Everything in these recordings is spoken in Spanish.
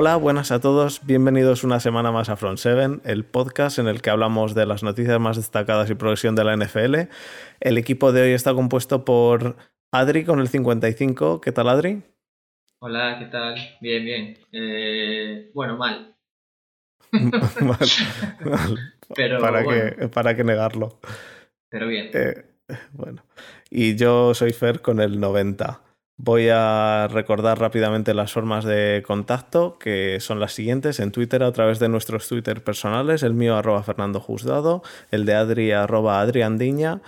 Hola, buenas a todos, bienvenidos una semana más a Front 7, el podcast en el que hablamos de las noticias más destacadas y progresión de la NFL. El equipo de hoy está compuesto por Adri con el 55. ¿Qué tal, Adri? Hola, ¿qué tal? Bien, bien. Eh, bueno, mal. mal, Pero ¿Para, bueno. qué, ¿Para qué negarlo? Pero bien. Eh, bueno, y yo soy Fer con el 90. Voy a recordar rápidamente las formas de contacto, que son las siguientes. En Twitter, a través de nuestros Twitter personales, el mío arroba Fernando Juzgado, el de Adri arroba Adriandiña,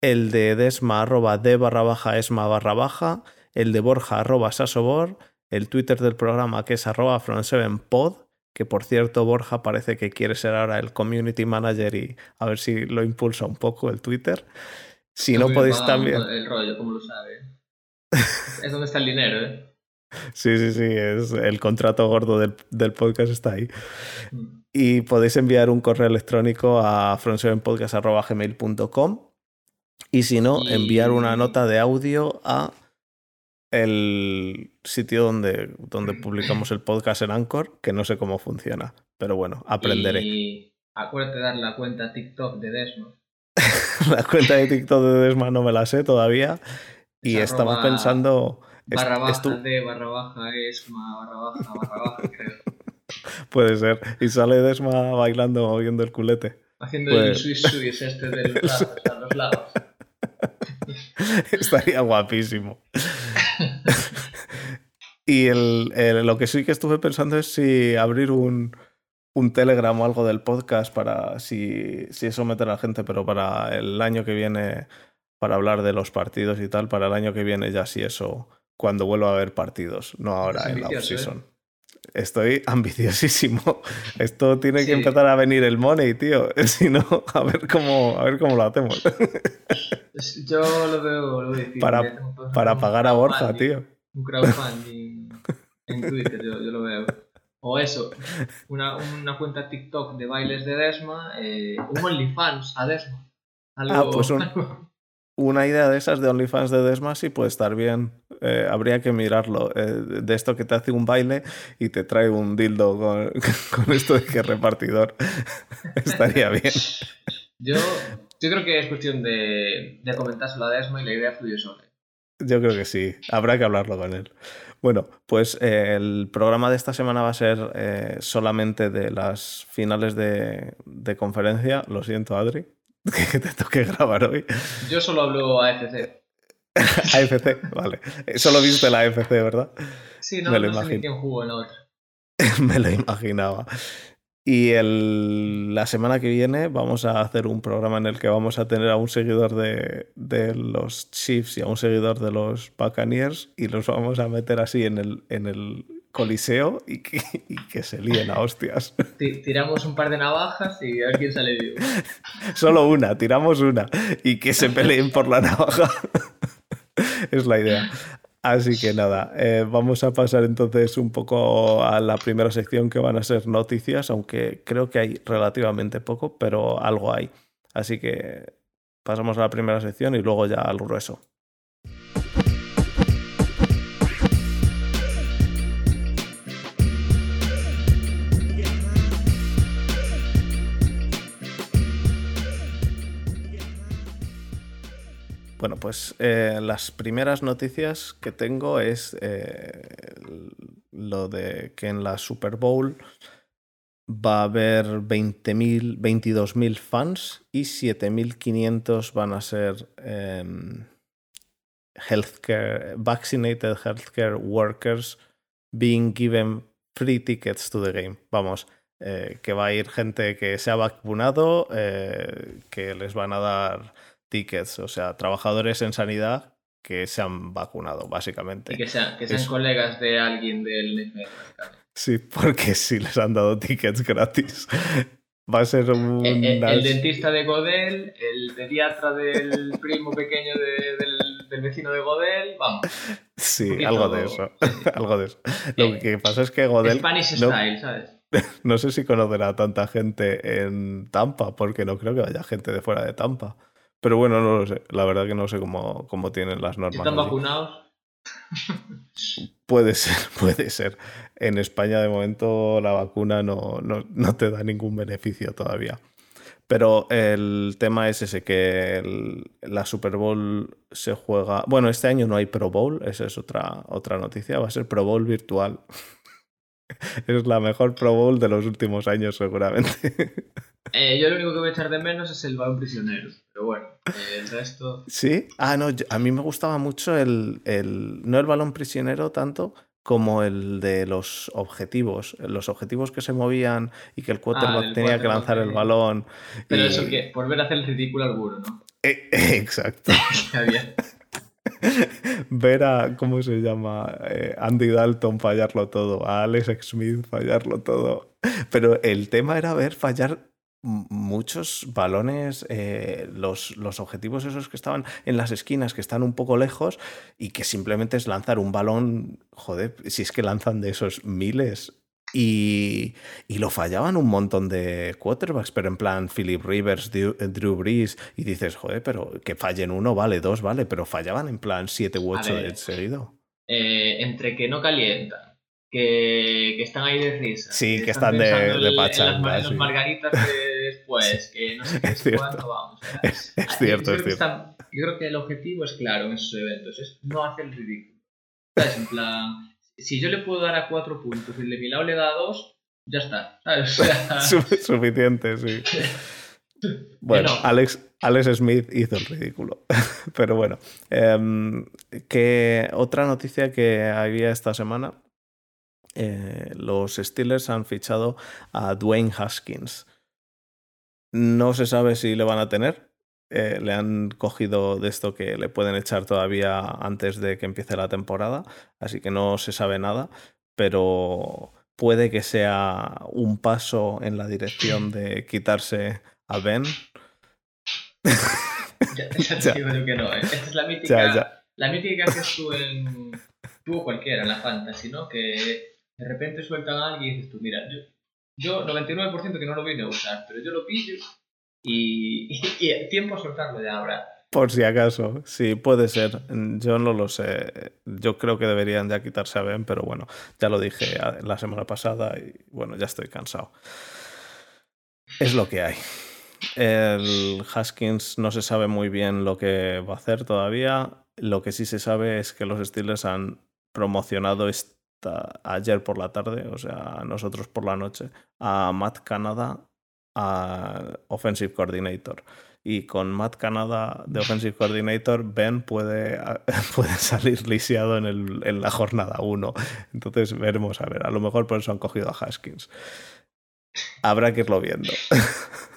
el de Desma arroba D barra baja Esma barra baja, el de Borja arroba Sasobor, el Twitter del programa que es arroba Front7pod, que por cierto Borja parece que quiere ser ahora el community manager y a ver si lo impulsa un poco el Twitter. Si no podéis también... El rollo, como lo sabe. Es donde está el dinero, ¿eh? Sí, sí, sí, es el contrato gordo del, del podcast está ahí. Mm. Y podéis enviar un correo electrónico a frontsevenpodcast.gmail.com y si no, Y- enviar una nota de audio a el sitio donde, donde publicamos el podcast en Anchor, que no sé cómo funciona, pero bueno, aprenderé. Y acuérdate de dar la cuenta TikTok de Desmond. La cuenta de TikTok de Desma no me la sé todavía y Es estaba arroba pensando... Barra baja estu- D, barra baja Esma, barra baja, barra baja, creo. puede ser. Y sale Desma bailando, moviendo el culete. Haciendo el Pues- Swiss Swiss este de los lados, los lados. Estaría guapísimo. y el, el- lo que sí que estuve pensando es si abrir un, un Telegram o algo del podcast para si, si eso meter a la gente, pero para el año que viene, para hablar de los partidos y tal, para el año que viene ya si eso, cuando vuelva a haber partidos, no ahora en la ¿eh? off-season. Estoy ambiciosísimo. Esto tiene Sí. que empezar a venir el money, tío. Si no, a ver cómo, a ver cómo lo hacemos. Yo lo veo, lo difícil. Para- ¿eh? Para pagar a Borja, tío. Un crowdfunding en Twitter, yo, yo lo veo. O eso, una, una cuenta TikTok de bailes de Desma, eh, un OnlyFans a Desma. Algo, Ah, pues un- Una idea de esas de OnlyFans de Desma sí puede estar bien. Eh, habría que mirarlo. Eh, de esto que te hace un baile y te trae un dildo con, con esto de que es repartidor. Estaría bien. yo, yo creo que es cuestión de, de comentárselo a Desma y la idea fluye sola. Yo creo que sí. Habrá que hablarlo con él. Bueno, pues eh, el programa de esta semana va a ser eh, solamente de las finales de, de conferencia. Lo siento, Adri, que te toque grabar hoy. Yo solo hablo AFC. AFC, vale. Solo viste la AFC, ¿verdad? Sí, no, Me lo no sé ni quién jugó en otra. Me lo imaginaba. Y el- la semana que viene vamos a hacer un programa en el que vamos a tener a un seguidor de, de los Chiefs y a un seguidor de los Buccaneers y los vamos a meter así en el, en el coliseo y que, y que se líen a hostias. Ti- Tiramos un par de navajas y a ver quién sale vivo. Solo una, tiramos una y que se peleen por la navaja. es la idea. Así que nada, eh, vamos a pasar entonces un poco a la primera sección que van a ser noticias, aunque creo que hay relativamente poco, pero algo hay. Así que pasamos a la primera sección y luego ya al grueso. Bueno, pues eh, las primeras noticias que tengo es eh, lo de que en la Super Bowl va a haber 20.000, 22.000 fans y 7.500 van a ser em, healthcare, vaccinated healthcare workers being given free tickets to the game. Vamos, eh, que va a ir gente que se ha vacunado, eh, que les van a dar tickets, o sea, trabajadores en sanidad que se han vacunado, básicamente. Y que sean, que sean colegas de alguien del NFL. Sí, porque sí les han dado tickets gratis. Va a ser un... El, el- el dentista de Godel, el pediatra del primo pequeño de- del, del vecino de Godel, vamos. Sí, poquito- algo de eso. sí, algo de eso. Lo Eh, que pasa es que Godel... Spanish no- style, ¿sabes? No sé si conocerá a tanta gente en Tampa, porque no creo que haya gente de fuera de Tampa. Pero bueno, no lo sé. La verdad que no sé cómo, cómo tienen las normas. están vacunados, Puede ser, puede ser. En España de momento la vacuna no, no, te da ningún beneficio todavía. Pero el tema es ese, que la Super Bowl se juega... Bueno, este año no hay Pro Bowl, esa es otra, otra noticia, va a ser Pro Bowl virtual. es la mejor Pro Bowl de los últimos años seguramente. Eh, yo lo único que voy a echar de menos es el balón prisionero. Pero bueno, eh, el resto. Sí. Ah, no, a mí me gustaba mucho el, el. No el balón prisionero tanto como el de los objetivos. Los objetivos que se movían y que el quarterback ah, tenía que lanzar el balón. Pero eso que, por ver hacer el ridículo al burro, ¿no? Eh, exacto. ver a, ¿cómo se llama? Andy Dalton fallarlo todo, a Alex Smith fallarlo todo. Pero el tema era ver fallar muchos balones, eh, los, los, objetivos esos que estaban en las esquinas, que están un poco lejos y que simplemente es lanzar un balón, joder, si es que lanzan de esos miles. Y, y lo fallaban un montón de quarterbacks, pero en plan Philip Rivers, Drew, Brees, y dices, joder, pero que fallen uno, vale, dos, vale, pero fallaban en plan siete u ocho de seguido. Eh, entre que no calienta que, están ahí de risa. Sí, que, están, de, de pachanga. En, las, margaritas de después, que no sé qué, es cuánto vamos. Es, cierto, es cierto. yo creo que el objetivo es claro en esos eventos, es no hacer el ridículo. ¿Sabes? En plan, si yo le puedo dar a cuatro puntos y el de mi lado le da a dos, ya está. ¿sabes? Suficiente, sí. Bueno, Alex, Alex Smith hizo el ridículo. Pero bueno, que otra noticia que había esta semana eh, los Steelers han fichado a Dwayne Haskins. No se sabe si le van a tener. Eh, le han cogido de esto que le pueden echar todavía antes de que empiece la temporada, así que no se sabe nada, pero puede que sea un paso en la dirección de quitarse a Ben. ya, te digo que no. ¿eh? Esta es la mítica, la mítica que haces tú en. Tú o cualquiera en la fantasy, ¿no? Que de repente sueltan a alguien y dices tú, mira, yo, yo 99% que no lo vine a usar, pero yo lo pillo y, y, tiempo a soltarlo de ahora. Por si acaso, sí, puede ser. Yo no lo sé. Yo creo que deberían ya quitarse a Ben, pero bueno, ya lo dije la semana pasada y bueno, ya estoy cansado. Es lo que hay. El Haskins no se sabe muy bien lo que va a hacer todavía. Lo que sí se sabe es que los Steelers han promocionado este ayer por la tarde, o sea, nosotros por la noche, a Matt Canada a Offensive Coordinator. Y con Matt Canada de Offensive Coordinator, Ben puede, puede salir lisiado en, el, en la jornada 1. Entonces veremos, a ver, a lo mejor por eso han cogido a Haskins. Habrá que irlo viendo.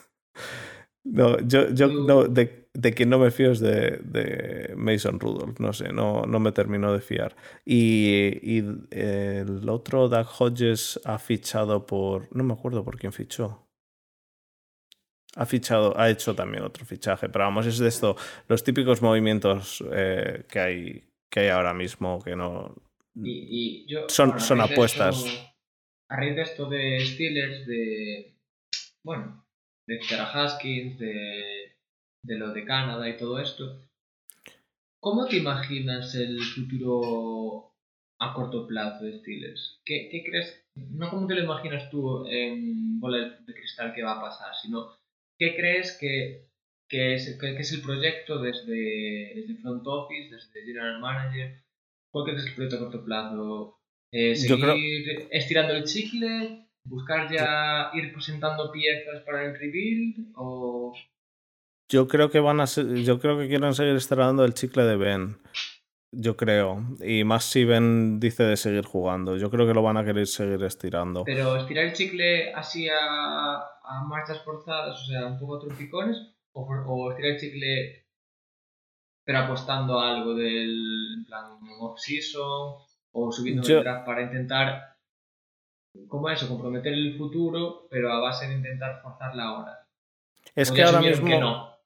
no, yo, yo no, de, de quien no me fío es de, Mason Rudolph, no sé, no, no me terminó de fiar. Y, el otro, Doug Hodges, ha fichado por. No me acuerdo por quién fichó. Ha fichado, ha hecho también otro fichaje, pero vamos, es de esto, los típicos movimientos eh, que, hay, que hay ahora mismo que no. son, son apuestas. a raíz de esto de Steelers, de. Bueno, de Sarah Haskins, de de lo de Canadá y todo esto, ¿cómo te imaginas el futuro a corto plazo de Steelers? ¿Qué, qué crees? No cómo te lo imaginas tú en bola de cristal que va a pasar, sino qué crees que, que, es, que, es, el proyecto desde, desde front office, desde general manager. ¿Cuál crees que es el proyecto a corto plazo? Eh, ¿Seguir estirando el chicle? ¿Buscar ya ir presentando piezas para el rebuild? ¿O yo creo que van a ser, yo creo que quieren seguir estirando el chicle de Ben. Yo creo. Y más si Ben dice de seguir jugando. Yo creo que lo van a querer seguir estirando. Pero estirar el chicle así a, a marchas forzadas, o sea, un poco tropicones, o, o estirar el chicle pero apostando a algo del en plan off-season o subiendo draft para intentar, como eso, comprometer el futuro, pero a base de intentar forzarla ahora. Es que ahora mismo. no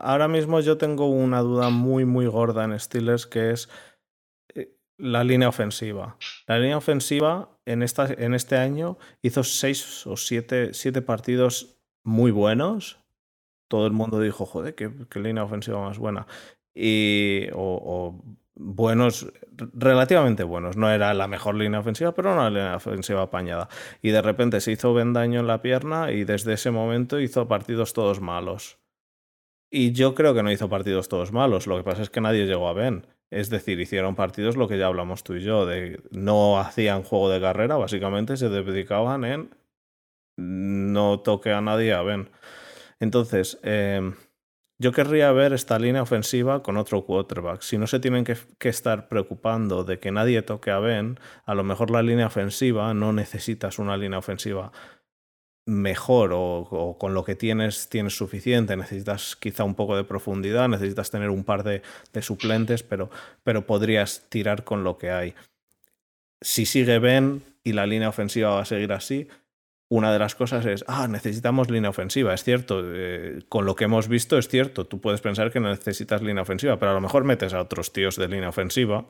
ahora mismo yo tengo una duda muy, muy gorda en Steelers, que es eh, la línea ofensiva. La línea ofensiva en, esta, en este año hizo seis o siete, siete partidos muy buenos. Todo el mundo dijo, joder, qué, línea ofensiva más buena. Y, o, buenos, relativamente buenos. No era la mejor línea ofensiva, pero una línea ofensiva apañada. Y de repente se hizo Ben daño en la pierna y desde ese momento hizo partidos todos malos. Y yo creo que no hizo partidos todos malos. Lo que pasa es que nadie llegó a Ben. Es decir, hicieron partidos lo que ya hablamos tú y yo, de no hacían juego de carrera, básicamente se dedicaban en no toque a nadie a Ben. Entonces, eh, yo querría ver esta línea ofensiva con otro quarterback. Si no se tienen que, estar preocupando de que nadie toque a Ben, a lo mejor la línea ofensiva no necesitas una línea ofensiva mejor o, con lo que tienes tienes suficiente, necesitas quizá un poco de profundidad, necesitas tener un par de, suplentes, pero, pero podrías tirar con lo que hay. Si sigue Ben y la línea ofensiva va a seguir así, una de las cosas es, ah, necesitamos línea ofensiva, es cierto, eh, con lo que hemos visto es cierto, tú puedes pensar que no necesitas línea ofensiva, pero a lo mejor metes a otros tíos de línea ofensiva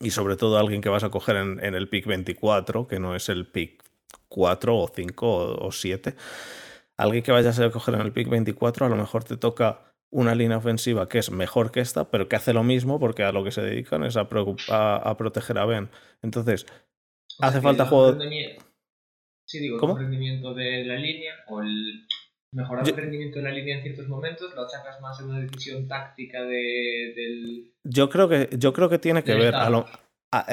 y sobre todo a alguien que vas a coger en, el pick 24, que no es el pick 4 o 5 o, 7, alguien que vayas a coger en el pick 24 a lo mejor te toca una línea ofensiva que es mejor que esta, pero que hace lo mismo porque a lo que se dedican es a, a, proteger a Ben. Entonces, hace falta juego... Sí, digo, el rendimiento de la línea o el mejorar el rendimiento de la línea en ciertos momentos, lo achacas más en una decisión táctica de, del... Yo creo que, yo creo que tiene que ver...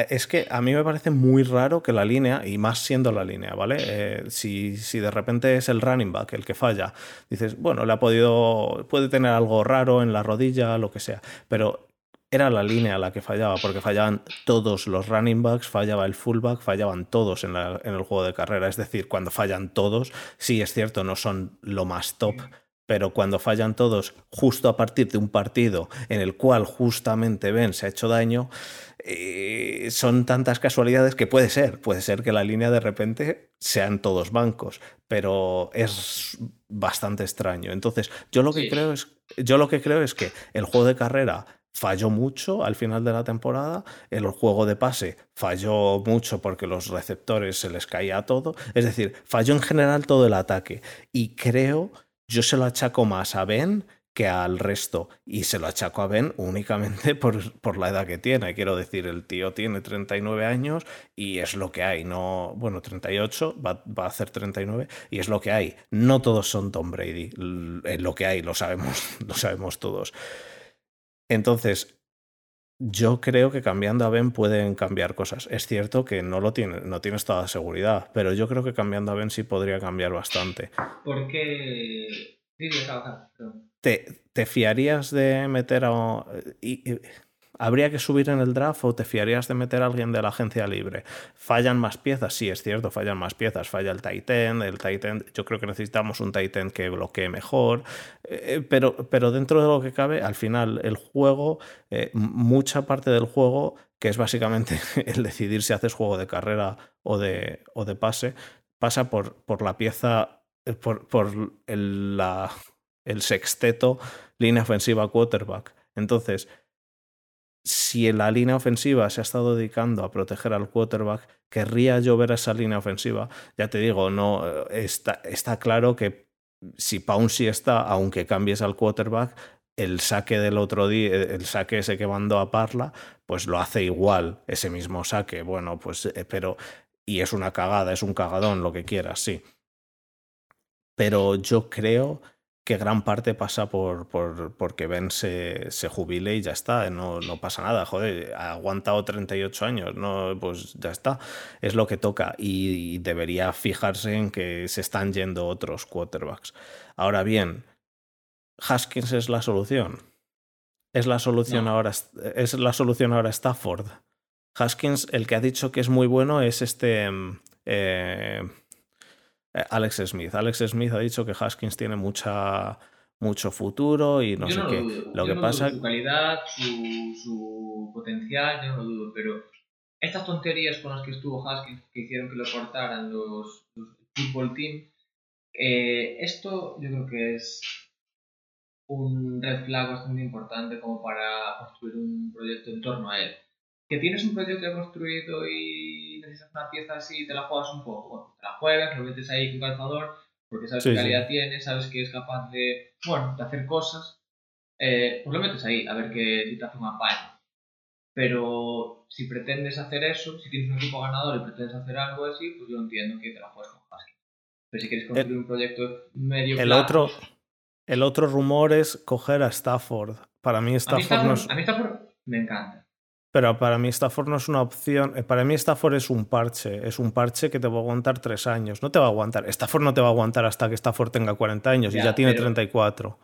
es que a mí me parece muy raro que la línea, y más siendo la línea, ¿vale? Eh, si, si, de repente es el running back el que falla, dices, bueno, le ha podido, puede tener algo raro en la rodilla, lo que sea, pero era la línea la que fallaba, porque fallaban todos los running backs, fallaba el fullback, fallaban todos en, el juego de carrera. Es decir, cuando fallan todos, sí es cierto, no son lo más top, pero cuando fallan todos justo a partir de un partido en el cual justamente Ben se ha hecho daño, eh, son tantas casualidades que puede ser, puede ser que la línea de repente sean todos bancos, pero es bastante extraño. Entonces, yo lo que creo es yo lo que creo es que el juego de carrera falló mucho al final de la temporada, el juego de pase falló mucho porque los receptores se les caía todo, es decir, falló en general todo el ataque. Y creo, yo se lo achaco más a Ben que al resto y se lo achaco a Ben únicamente por, por, la edad que tiene, quiero decir, el tío tiene 39 años y es lo que hay, no, bueno, 38, va, va a hacer 39 y es lo que hay, no todos son Tom Brady, es lo que hay, lo sabemos, lo sabemos todos. Entonces, yo creo que cambiando a Ben pueden cambiar cosas. Es cierto que no lo tiene, no tienes toda seguridad, pero yo creo que cambiando a Ben sí podría cambiar bastante. ¿Por qué? ¿Te, ¿Te, fiarías de meter a... ¿Habría que subir en el draft o te fiarías de meter a alguien de la agencia libre? ¿Fallan más piezas? Sí, es cierto, fallan más piezas. Falla el Titan, el Titan, yo creo que necesitamos un Titan que bloquee mejor, eh, pero, pero dentro de lo que cabe, al final el juego, eh, mucha parte del juego, que es básicamente el decidir si haces juego de carrera o de, o de pase, pasa por, por la pieza, eh, por, por el, la, el sexteto línea ofensiva quarterback. Entonces, si la línea ofensiva se ha estado dedicando a proteger al quarterback, querría yo ver esa línea ofensiva. Ya te digo, no está, está claro que si Pouncy está, aunque cambies al quarterback, el saque del otro día, el saque ese que mandó a Parla, pues lo hace igual, ese mismo saque. Bueno, pues, eh, pero, y es una cagada, es un cagadón, lo que quieras, sí. Pero yo creo que gran parte pasa por, por porque Ben se, se, jubile y ya está, no, no, pasa nada, joder, ha aguantado 38 años, no, pues ya está, es lo que toca y, debería fijarse en que se están yendo otros quarterbacks. Ahora bien, Haskins es la solución. Es la solución ahora es la solución ahora Stafford. Haskins, el que ha dicho que es muy bueno es este eh, eh, Alex Smith. Alex Smith ha dicho que Haskins tiene mucha, mucho futuro y no sé qué. Lo, que pasa. Dudo su calidad, su, su, potencial, yo no lo dudo, pero estas tonterías con las que estuvo Haskins que hicieron que lo cortaran los, los football team, eh, esto yo creo que es un red flag bastante importante como para construir un proyecto en torno a él. Que tienes un proyecto construido y necesitas una pieza así y te la juegas un poco. Bueno, te la juegas, lo metes ahí con calzador, porque sabes qué calidad tiene, sabes que es capaz de, bueno, de hacer cosas. Eh, pues lo metes ahí, a ver qué, si te hace una paña. Pero si pretendes hacer eso, si tienes un equipo ganador y pretendes hacer algo así, pues yo entiendo que te la juegues con Haskins. Pero si quieres construir un proyecto medio el otro El otro rumor es coger a Stafford. Para mí Stafford, a mí no Stafford, es... a mí Stafford me encanta. Pero para mí Stafford no es una opción. eh, Para mí Stafford es un parche. Es un parche que te va a aguantar tres años. No te va a aguantar. Stafford no te va a aguantar hasta que Stafford tenga 40 años y Ya, tiene pero- 34.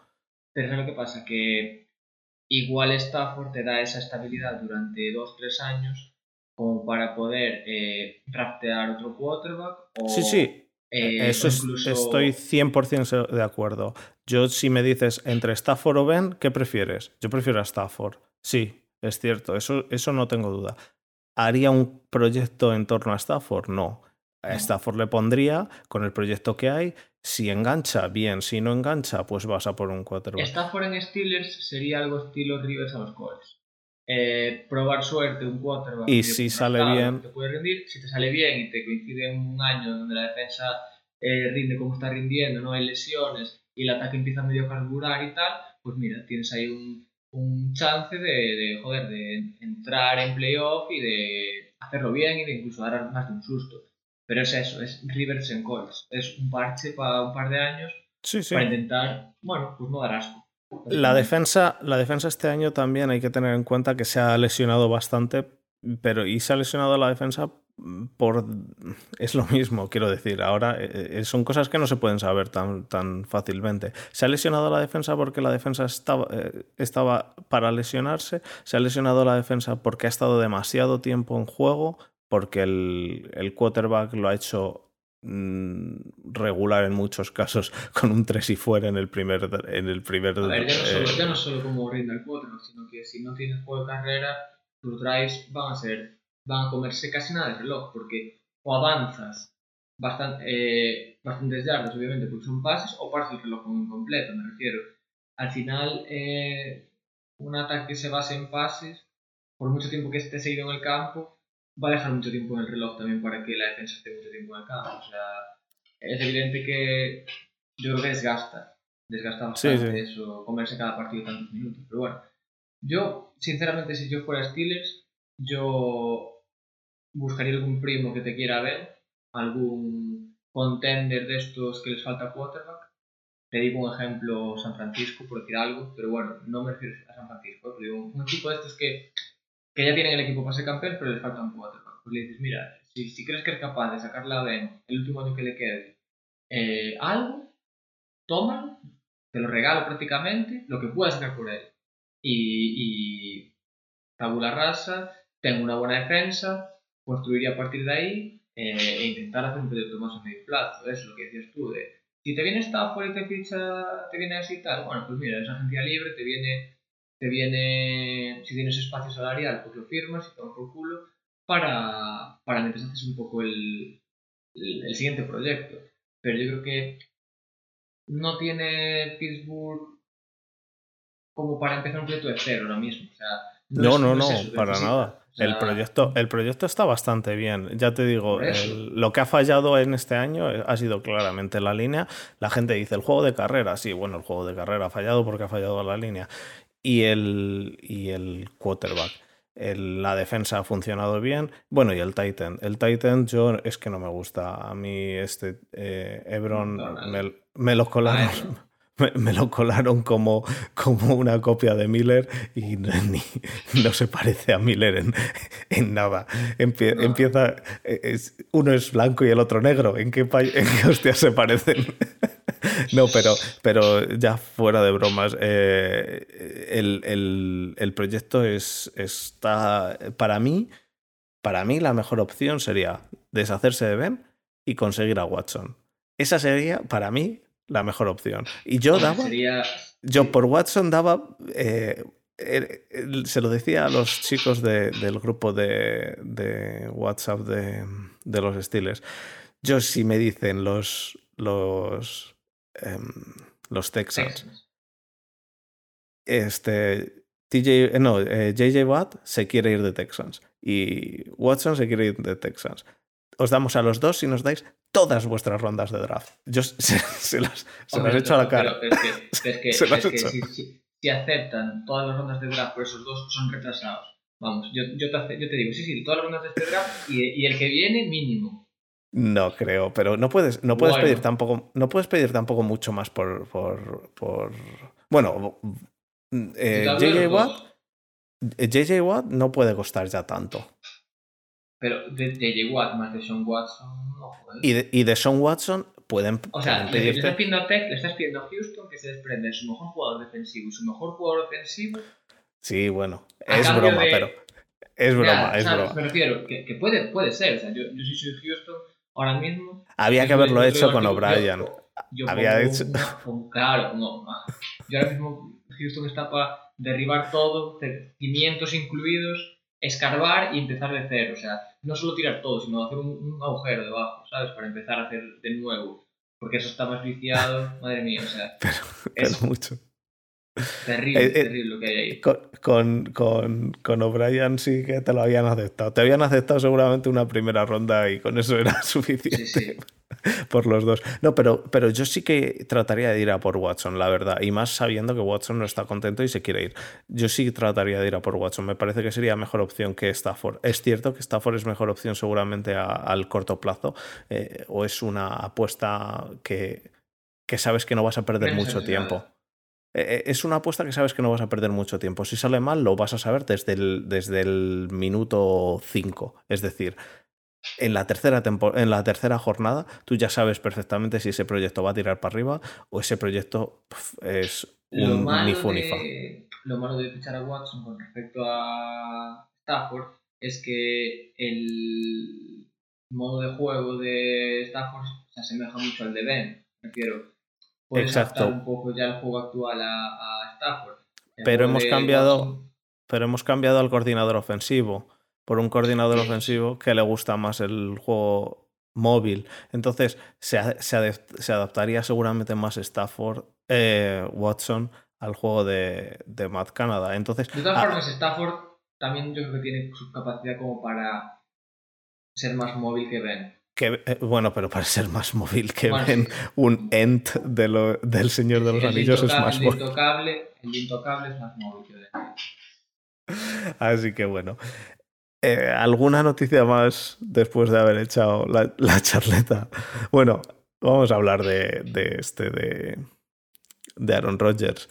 Pero ¿sabes lo que pasa? Que igual Stafford te da esa estabilidad durante 2-3 años como para poder eh, draftear otro quarterback o Sí, sí. eh, Eso o es- estoy 100% de acuerdo. Yo, si me dices entre Stafford o Ben, ¿qué prefieres? Yo prefiero a Stafford. Sí, es cierto. Eso, eso no tengo duda. ¿Haría un proyecto en torno a Stafford? No. A. Stafford le pondría con el proyecto que hay. Si engancha, bien. Si no engancha, pues vas a por un quarterback. Stafford en Steelers sería algo estilo Rivers a los Colts. Eh, probar suerte, un quarterback. Y si sale bien- Te puede rendir. Si te sale bien y te coincide en un año donde la defensa eh, rinde como está rindiendo, no hay lesiones y el ataque empieza a medio carburar y tal, pues mira, tienes ahí un, un chance de, de, joder, de entrar en playoff y de hacerlo bien y de incluso dar más de un susto. Pero es eso, es Rivers en Colts. Es un parche para un par de años Sí, sí. para intentar, bueno, pues no dar asco. La defensa, la defensa este año también hay que tener en cuenta que se ha lesionado bastante, pero y se ha lesionado la defensa por es lo mismo, quiero decir. Ahora eh, son cosas que no se pueden saber tan, tan fácilmente. Se ha lesionado la defensa porque la defensa estaba, eh, estaba para lesionarse. Se ha lesionado la defensa porque ha estado demasiado tiempo en juego, porque el, el quarterback lo ha hecho mm, regular en muchos casos con un 3 y fuera en el primer en el primer A ver, ya no, solo, eh, ya no solo como rinda el quarterback, sino que si no tienes juego de carrera, tus drives van a ser, van a comerse casi nada de reloj, porque o avanzas bastante, eh, bastantes yardas, obviamente, porque son pases, o paras el reloj como incompleto, me refiero. Al final, eh, un ataque que se base en pases, por mucho tiempo que esté seguido en el campo, va a dejar mucho tiempo en el reloj también para que la defensa esté mucho tiempo en el campo. O sea, es evidente que yo creo que desgasta. Desgasta Sí, bastante sí. eso, comerse cada partido tantos minutos. Pero bueno, yo, sinceramente, si yo fuera Steelers, yo buscaría algún primo que te quiera ver, algún contender de estos que les falta quarterback. Te digo un ejemplo, San Francisco, por decir algo, pero bueno, no me refiero a San Francisco, te digo un equipo de estos que, que ya tienen el equipo para ser campeón, pero les falta un quarterback. Pues le dices, mira, si, si crees que es capaz de sacar la Ben el último año que le quede eh, algo, tómalo, te lo regalo prácticamente, lo que puedas sacar por él. Y, tabula rasa, tengo una buena defensa, construiría a partir de ahí eh, e intentar hacer un proyecto más a medio plazo. Es lo que decías tú, de si te viene Stafford y te ficha, te viene así tal, bueno, pues mira, es agencia libre, te viene, te viene, si tienes espacio salarial, pues lo firmas y tomas por culo para, para mientras haces un poco el, el, el siguiente proyecto. Pero yo creo que no tiene Pittsburgh como para empezar un proyecto de cero ahora mismo. O sea, No, no, es no, para necesita. nada. O sea, El proyecto, el proyecto está bastante bien. Ya te digo, el- lo que ha fallado en este año ha sido claramente la línea. La gente dice el juego de carrera. Sí, bueno, el juego de carrera ha fallado porque ha fallado la línea. Y el, y el quarterback. El- la defensa ha funcionado bien. Bueno, y el Titan. El Titan, yo es que no me gusta. A mí, este eh, Ebron me, me lo colaron. Ah. Me, me lo colaron como, como una copia de Miller y no, ni- no se parece a Miller en, en nada. Empie- No. Empieza, es- uno es blanco y el otro negro. ¿En qué, en qué hostias se parecen? no, pero, pero ya fuera de bromas, eh, el, el- el proyecto es, está, para mí, para mí la mejor opción sería deshacerse de Ben y conseguir a Watson. Esa sería, para mí, la mejor opción. Y yo daba, Sería, yo por Watson daba, eh, eh, eh, se lo decía a los chicos de- del grupo de, de WhatsApp de, de los Steelers. Yo si me dicen los, los, em, los Texans, este, TJ, eh, no, JJ Watt se quiere ir de Texans y Watson se quiere ir de Texans. Os damos a los dos y nos dais todas vuestras rondas de draft. Yo se, se las, se Hombre, las echo a la cara. pero es que, es que, Se lo es has que hecho. si, si- si aceptan todas las rondas de draft por esos dos, son retrasados. Vamos, yo, yo, te, yo te digo, sí, sí, todas las rondas de este draft y, y el que viene mínimo. No creo, pero no puedes, no puedes pedir tampoco, no puedes pedir tampoco mucho más por, por, por... bueno, eh, JJ Watt, JJ Watt no puede costar ya tanto. Pero de JJ Watt más de Sean Watson, no Y de, y de Sean Watson pueden. O sea, le, estás pidiendo a Tech, le estás pidiendo a Houston que se desprende su mejor jugador defensivo y su mejor jugador ofensivo. Sí, bueno, es broma, pero. Es broma, es broma. Me refiero, que, que, puede, puede ser. O sea, yo, yo si soy Houston ahora mismo. Había que haberlo hecho con O'Brien. Había hecho. claro, no. Yo ahora mismo Houston está para derribar todo, cimientos incluidos escarbar y empezar de cero. O sea, no solo tirar todo, sino hacer un, agujero debajo, ¿sabes? Para empezar a hacer de nuevo. Porque eso está más viciado, madre mía, o sea. Pero, es mucho. Terrible, eh, eh, terrible lo que hay ahí. Con, con, con O'Brien sí que te lo habían aceptado. Te habían aceptado seguramente una primera ronda y con eso era suficiente. Sí, sí. por los dos. No, pero, pero yo sí que trataría de ir a por Watson, la verdad. Y más sabiendo que Watson no está contento y se quiere ir. Yo sí trataría de ir a por Watson. Me parece que sería mejor opción que Stafford. Es cierto que Stafford es mejor opción seguramente al corto plazo. Eh, o es una apuesta que, que sabes que no vas a perder mucho tiempo. Es una apuesta que sabes que no vas a perder mucho tiempo. Si sale mal, lo vas a saber desde el, desde el minuto 5. Es decir, en la tercera en la tercera jornada tú ya sabes perfectamente si ese proyecto va a tirar para arriba o ese proyecto es un lo malo, de, lo malo de fichar a Watson con respecto a Stafford es que el modo de juego de Stafford se asemeja mucho al de Ben. Prefiero Exacto. un poco ya el juego actual a, Stafford. pero hemos cambiado, pero hemos cambiado al coordinador ofensivo por un coordinador ofensivo que le gusta más el juego móvil. Entonces se, se, adaptaría seguramente más Stafford, eh, Watson al juego de, de Matt Canada. Entonces, de todas formas, Stafford también yo creo que tiene su capacidad como para ser más móvil que Ben. Que, eh, bueno, pero para ser más móvil que un Ent de lo, del Señor de los Anillos es más móvil. El intocable es más móvil que Ben. Así que bueno. Eh, ¿Alguna noticia más después de haber echado la, charleta? Bueno, vamos a hablar de, de este, de, de Aaron Rodgers.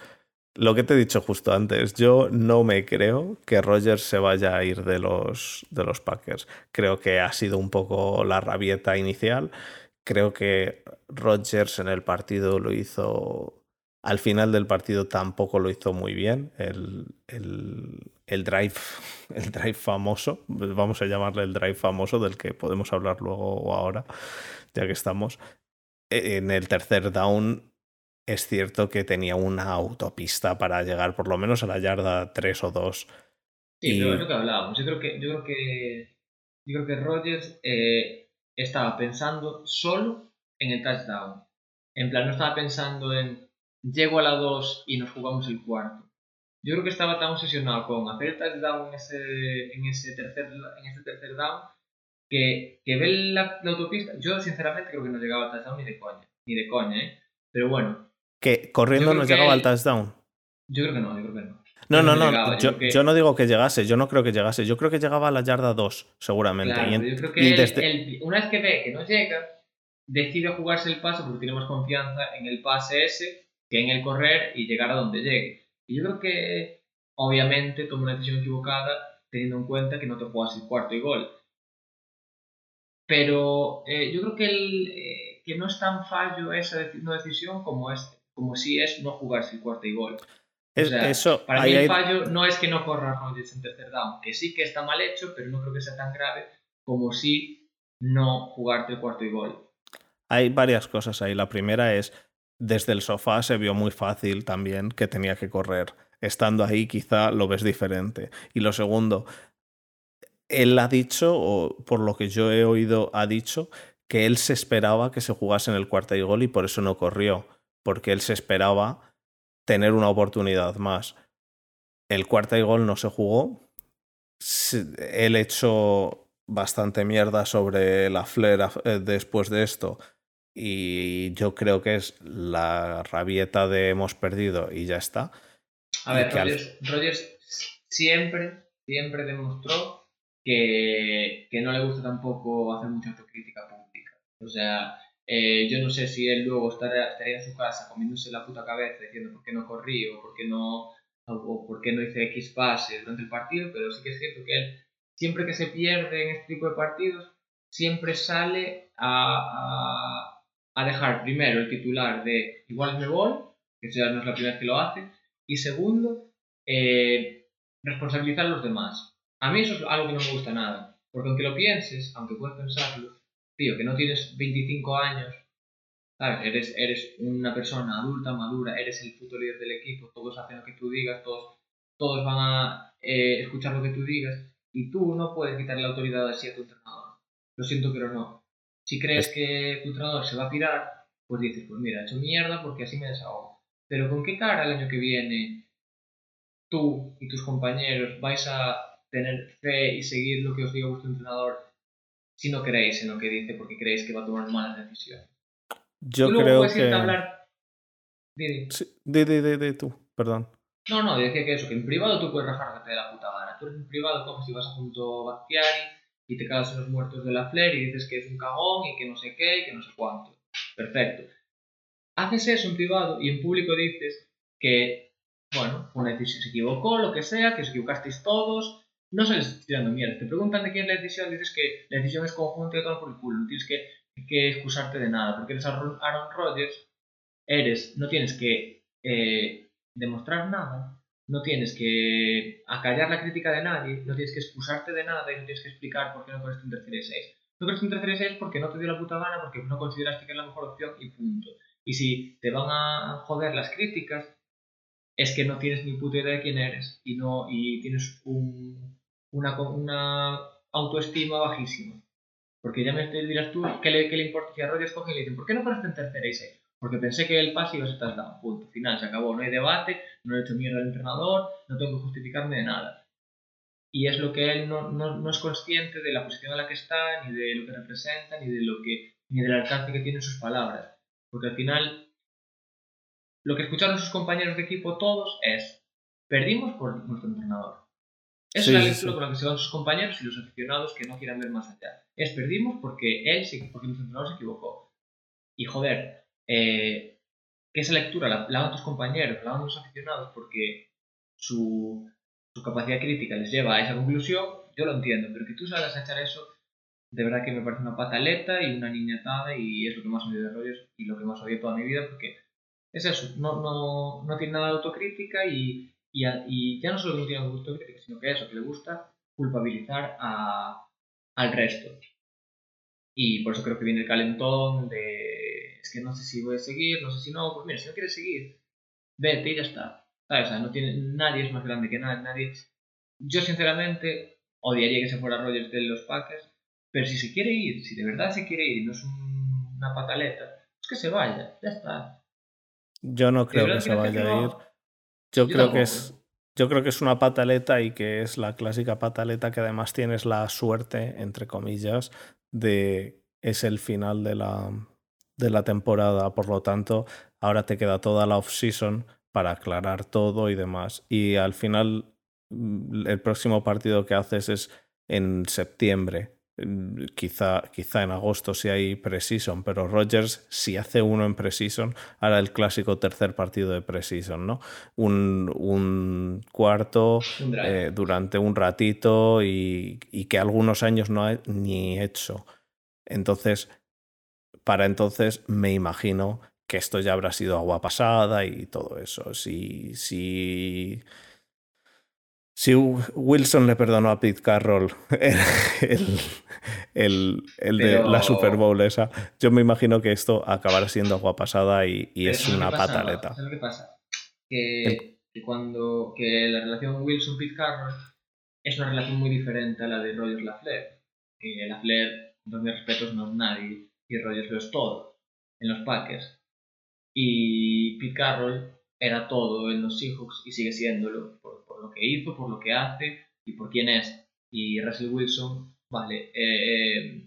Lo que te he dicho justo antes, yo no me creo que Rodgers se vaya a ir de los, de los Packers. Creo que ha sido un poco la rabieta inicial. Creo que Rodgers en el partido lo hizo al final del partido tampoco lo hizo muy bien. El, el, el, drive, el drive famoso, vamos a llamarle el drive famoso, del que podemos hablar luego o ahora, ya que estamos. E, en el tercer down es cierto que tenía una autopista para llegar por lo menos a la yarda 3 o 2. Sí, y... pero es lo que hablábamos. Yo creo que, yo creo que, yo creo que Rogers eh, estaba pensando solo en el touchdown. En plan, no estaba pensando en llego a la 2 y nos jugamos el cuarto. Yo creo que estaba tan obsesionado con hacer el touchdown en ese, en ese, tercer, en ese tercer down que, que ve la, autopista. Yo, sinceramente, creo que no llegaba al touchdown ni de coña. Ni de coña, ¿eh? Pero bueno. ¿Que corriendo no llegaba al touchdown? Yo creo que no, yo creo que no. No, no, no, yo, yo, no digo que llegase, yo no creo que llegase, yo creo que llegaba a la yarda 2, seguramente. yo creo que una vez que ve que no llega, decide jugarse el paso porque tiene más confianza en el pase ese que en el correr y llegar a donde llegue. Y yo creo que obviamente tomó una decisión equivocada teniendo en cuenta que no te juegas el cuarto y gol. Pero eh, yo creo que, el, eh, que no es tan fallo esa decisión como, es, como si es no jugarse el cuarto y gol. eso, para mí el fallo no es que no corra Rodgers en tercer down, que sí que está mal hecho, pero no creo que sea tan grave como si no jugarte el cuarto y gol. Hay varias cosas ahí. La primera es, desde el sofá se vio muy fácil también que tenía que correr. Estando ahí quizá lo ves diferente. Y lo segundo, él ha dicho, o por lo que yo he oído, ha dicho que él se esperaba que se jugase en el cuarto y gol y por eso no corrió, porque él se esperaba tener una oportunidad más. El cuarto y gol no se jugó. Él echó bastante mierda sobre la flera eh, después de esto y yo creo que es la rabieta de hemos perdido y ya está. A ver, Rogers, siempre siempre demostró que, que no le gusta tampoco hacer mucha autocrítica pública. O sea, eh, yo no sé si él luego estaría, estaría, en su casa comiéndose la puta cabeza diciendo por qué no corrí o por qué no, o por qué no hice X pase durante el partido, pero sí que es cierto que él, siempre que se pierde en este tipo de partidos, siempre sale a, a, dejar primero el titular de igual me voy, que ya no es la primera vez que lo hace, y segundo, eh, responsabilizar a los demás. A mí eso es algo que no me gusta nada, porque aunque lo pienses, aunque puedas pensarlo, tío, que no tienes 25 años, ¿sabes? Eres, eres una persona adulta, madura, eres el puto líder del equipo, todos hacen lo que tú digas, todos, todos van a eh, escuchar lo que tú digas, y tú no puedes quitarle la autoridad así a tu entrenador. Lo siento, pero no. Si crees que tu entrenador se va a pirar, pues dices, pues mira, he hecho mierda porque así me desahogo. Pero ¿con qué cara el año que viene tú y tus compañeros vais a tener fe y seguir lo que os diga vuestro entrenador si no creéis en lo que dice porque creéis que va a tomar malas decisiones. Yo creo que... Hablar... Didi. Sí, di, di, tú, perdón. No, no, decía que eso, que en privado tú puedes rajarte de la puta gana. Tú en privado coges y vas junto a Bactiari y te cagas en los muertos de la Flair y dices que es un cagón y que no sé qué y que no sé cuánto. Perfecto. Haces eso en privado y en público dices que, bueno, una decisión se equivocó, lo que sea, que os equivocasteis todos, no sales tirando mierda. Te preguntan de quién es la decisión, dices que la decisión es conjunta y todo por el culo. No tienes que, que excusarte de nada, porque eres Aaron Rodgers, eres, no tienes que eh, demostrar nada, no tienes que acallar la crítica de nadie, no tienes que excusarte de nada y no tienes que explicar por qué no corres un tercer y 6. No corres un tercer y 6 porque no te dio la puta gana, porque no consideraste que es la mejor opción y punto. Y si te van a joder las críticas, es que no tienes ni puta idea de quién eres y, no, y tienes un, una, una autoestima bajísima. Porque ya me dirás tú, ¿qué le, qué le importa si a Rodgers coge y le dicen, ¿por qué no paraste en tercera y seis? Porque pensé que el pase iba a ser traslado. Punto. Final, se acabó. No hay debate, no he hecho mierda al entrenador, no tengo que justificarme de nada. Y es lo que él no, no, no, es consciente de la posición en la que está, ni de lo que representa, ni de lo que ni del alcance que tienen sus palabras. Porque al final, lo que escucharon sus compañeros de equipo todos es, perdimos por nuestro entrenador. Es la lectura con la que se van sus compañeros y los aficionados que no quieran ver más allá. Es perdimos porque él, porque nuestro entrenador se equivocó. Y joder, eh, que esa lectura la, la tus compañeros, la dan los aficionados porque su, su capacidad crítica les lleva a esa conclusión, yo lo entiendo, pero que tú salgas a echar eso, de verdad que me parece una pataleta y una niñatada y es lo que más odio de rollos y lo que más odio toda mi vida porque es eso, no, no, no tiene nada de autocrítica y y, ya no solo no tiene gusto crítica, sino que eso, que le gusta culpabilizar a, al resto. Y por eso creo que viene el calentón de es que no sé si voy a seguir, no sé si no, pues mira, si no quieres seguir, vete y ya está. ¿Sabes? O sea, no tiene, nadie es más grande que nadie, nadie. Yo sinceramente odiaría que se fuera Rogers de los Packers, pero si se quiere ir, si de verdad se quiere ir y no es una pataleta, pues que se vaya, ya está. Yo no creo que se vaya a ir. Yo, creo que es. Yo creo que es una pataleta y que es la clásica pataleta que además tienes la suerte, entre comillas, de es el final de la, de la temporada. Por lo tanto, ahora te queda toda la off-season para aclarar todo y demás. Y al final, mm, el próximo partido que haces es en septiembre. Quizá, quizá en agosto si hay preseason, pero Rogers si hace uno en preseason, hará el clásico tercer partido de preseason, ¿no? Un, un cuarto eh, durante un ratito y, y, que algunos años no ha ni hecho. Entonces, para entonces me imagino que esto ya habrá sido agua pasada y todo eso. Si, si si Wilson le perdonó a Pete Carroll el, el, el de la Super Bowl esa, yo me imagino que esto acabará siendo agua pasada y, y es una pataleta. ¿Sabes lo que pasa? Que, que, cuando que la relación Wilson-Pete Carroll es una relación muy diferente a la de Rogers Lafleur. Que Lafleur, con mis respetos, no es nadie y Rogers lo es todo en los Packers. Y Pete Carroll era todo en los Seahawks y sigue siéndolo por, por, lo que hizo, por lo que hace y por quién es. Y Russell Wilson, vale, eh,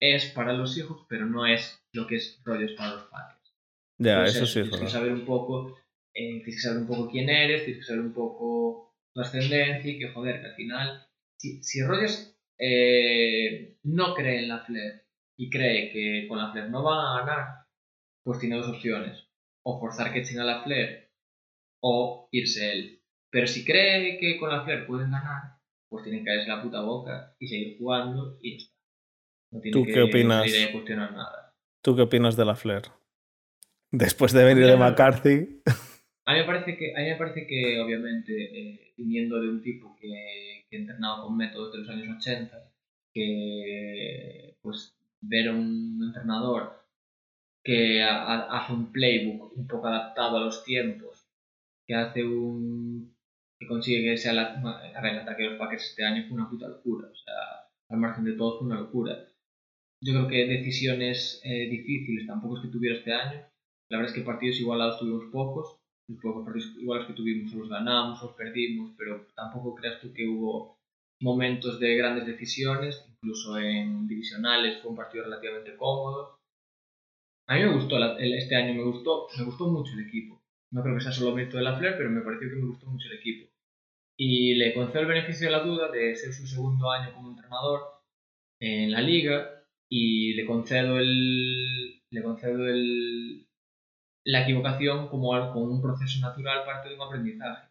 eh, es para los Seahawks, pero no es lo que es Rodgers para los Packers. Ya, eso sí Tienes que saber un poco, eh, tienes que saber un poco quién eres, tienes que saber un poco tu ascendencia y que joder, que al final, si, si Rogers eh, no cree en la Flair y cree que con la Flair no van a ganar, pues tiene dos opciones, o forzar que echen a la Flair o irse él. Pero si cree que con la Flair pueden ganar, pues tienen que caerse la puta boca y seguir jugando y ya está. No tiene ¿Tú que opinas? cuestionar nada. ¿Tú qué opinas de la Flair? Después de venir de McCarthy. A mí me parece que, a mí me parece que obviamente, eh, viniendo de un tipo que, que entrenaba con métodos de los años 80, que pues ver a un entrenador que ha- ha- hace un playbook un poco adaptado a los tiempos, que hace un que consigue que sea la, el ataque de los Packers este año fue una puta locura, o sea, al margen de todo fue una locura. Yo creo que decisiones eh, difíciles tampoco es que tuviera este año. La verdad es que partidos igualados tuvimos pocos, los pocos partidos iguales que tuvimos los ganamos los perdimos, pero tampoco creas tú que hubo momentos de grandes decisiones, incluso en divisionales fue un partido relativamente cómodo. A mí me gustó este año, me gustó, me gustó mucho el equipo. No creo que sea solo mérito de la Flair, pero me pareció que me gustó mucho el equipo. Y le concedo el beneficio de la duda de ser su segundo año como entrenador en la liga y le concedo el le concedo el la equivocación como algo un proceso natural parte de un aprendizaje.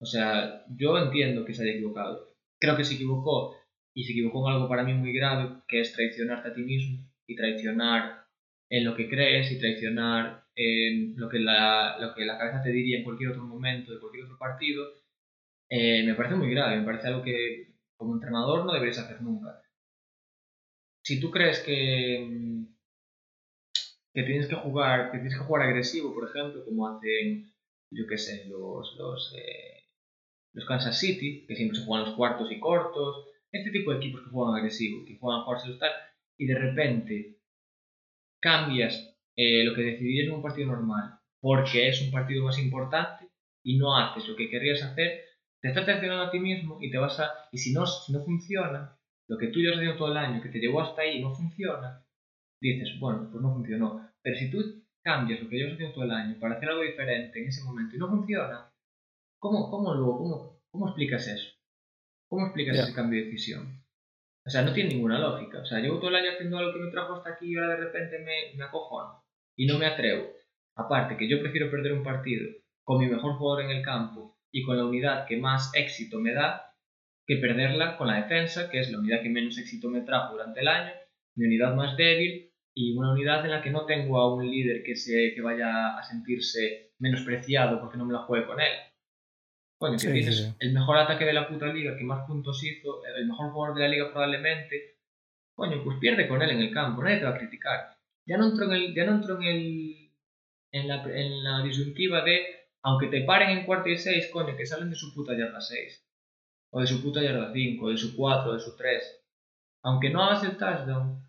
O sea, yo entiendo que se haya equivocado. Creo que se equivocó y se equivocó en algo para mí muy grave, que es traicionarte a ti mismo y traicionar en lo que crees y traicionar lo que la, lo que la cabeza te diría en cualquier otro momento de cualquier otro partido. Eh, me parece muy grave, me parece algo que como entrenador no deberías hacer nunca. Si tú crees que, mm, que tienes que jugar, que tienes que jugar agresivo, por ejemplo, como hacen, yo qué sé, los, los, eh, los Kansas City, que siempre se juegan los cuartos y cortos, este tipo de equipos que juegan agresivo, que juegan a jugarse y de repente cambias eh, lo que decidirías en un partido normal porque es un partido más importante y no haces lo que querrías hacer, te estás traicionando a ti mismo y te vas a. Y si no, si no funciona, lo que tú llevas haciendo todo el año, que te llevó hasta ahí y no funciona, dices, bueno, pues no funcionó. Pero si tú cambias lo que llevas haciendo todo el año para hacer algo diferente en ese momento y no funciona, ¿cómo, cómo luego, cómo, cómo explicas eso? ¿Cómo explicas Ya. ese cambio de decisión? O sea, no tiene ninguna lógica. O sea, llevo todo el año haciendo algo que me trajo hasta aquí y ahora de repente me, me acojono y no me atrevo. Aparte que yo prefiero perder un partido con mi mejor jugador en el campo y con la unidad que más éxito me da que perderla con la defensa, que es la unidad que menos éxito me trajo durante el año, mi unidad más débil y una unidad en la que no tengo a un líder que, se, que vaya a sentirse menospreciado porque no me la juegue con él. Coño, que Sí, sí, tienes sí. el mejor ataque de la puta liga, que más puntos hizo, el mejor jugador de la liga probablemente, coño, pues pierde con él en el campo, nadie te va a criticar. Ya no entro en el, ya no entro en el en la, en la disyuntiva de aunque te paren en cuarta y seis, coño, que salen de su puta yarda 6, o de su puta yarda 5, o de su 4, o de su 3. Aunque no hagas el touchdown,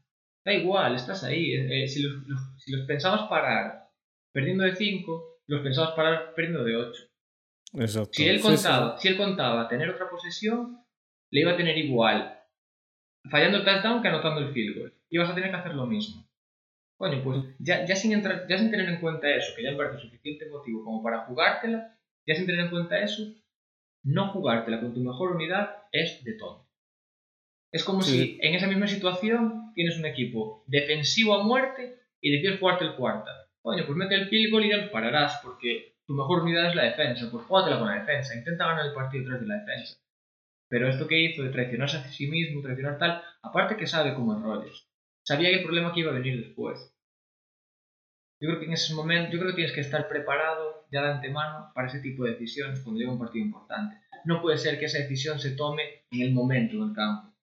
da igual, estás ahí. Eh, eh, si, los, los- si los pensabas parar perdiendo de 5, los pensabas parar perdiendo de 8. Exacto. Si él Sí, sí, contaba, si él contaba tener otra posesión, le iba a tener igual, fallando el touchdown que anotando el field goal. Ibas a tener que hacer lo mismo. Coño, pues ya, ya, sin entrar, ya sin tener en cuenta eso, que ya me parece suficiente motivo como para jugártela, ya sin tener en cuenta eso, no jugártela con tu mejor unidad es de tonto. Es como Sí. si en esa misma situación tienes un equipo defensivo a muerte y decides jugarte el cuarta. Coño, pues mete el field goal y ya los pararás, porque tu mejor unidad es la defensa. Pues júgatela con la defensa, intenta ganar el partido tras de la defensa. Pero esto que hizo de traicionarse a sí mismo, traicionar tal, aparte que sabe cómo es Rodgers, sabía que el problema que iba a venir después. Yo creo que en ese momento, yo creo que tienes que estar preparado ya de antemano para ese tipo de decisiones cuando llega un partido importante. No puede ser que esa decisión se tome en el momento del campo.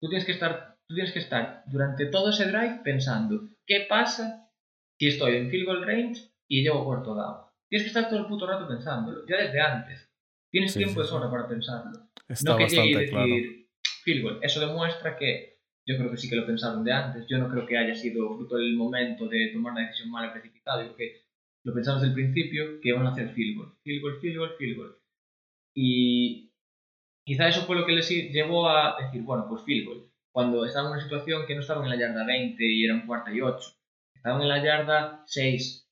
Tú tienes que estar, tú tienes que estar durante todo ese drive pensando, ¿qué pasa si estoy en field goal range y llego a cuarto down? Tienes que estar todo el puto rato pensándolo, ya desde antes. Tienes Sí, tiempo sí, de sí. sobra para pensarlo. Está no que llegue y decir claro. field goal. Eso demuestra que yo creo que sí que lo pensaron de antes. Yo no creo que haya sido fruto del momento de tomar una decisión mala precipitada. Yo creo que lo pensaron desde el principio que iban a hacer field goal. Field goal, field goal, field goal. Y quizá eso fue lo que les llevó a decir, bueno, pues field goal. Cuando estaban en una situación que no estaban en la yarda 20 y eran cuarta y 8. Estaban en la yarda 6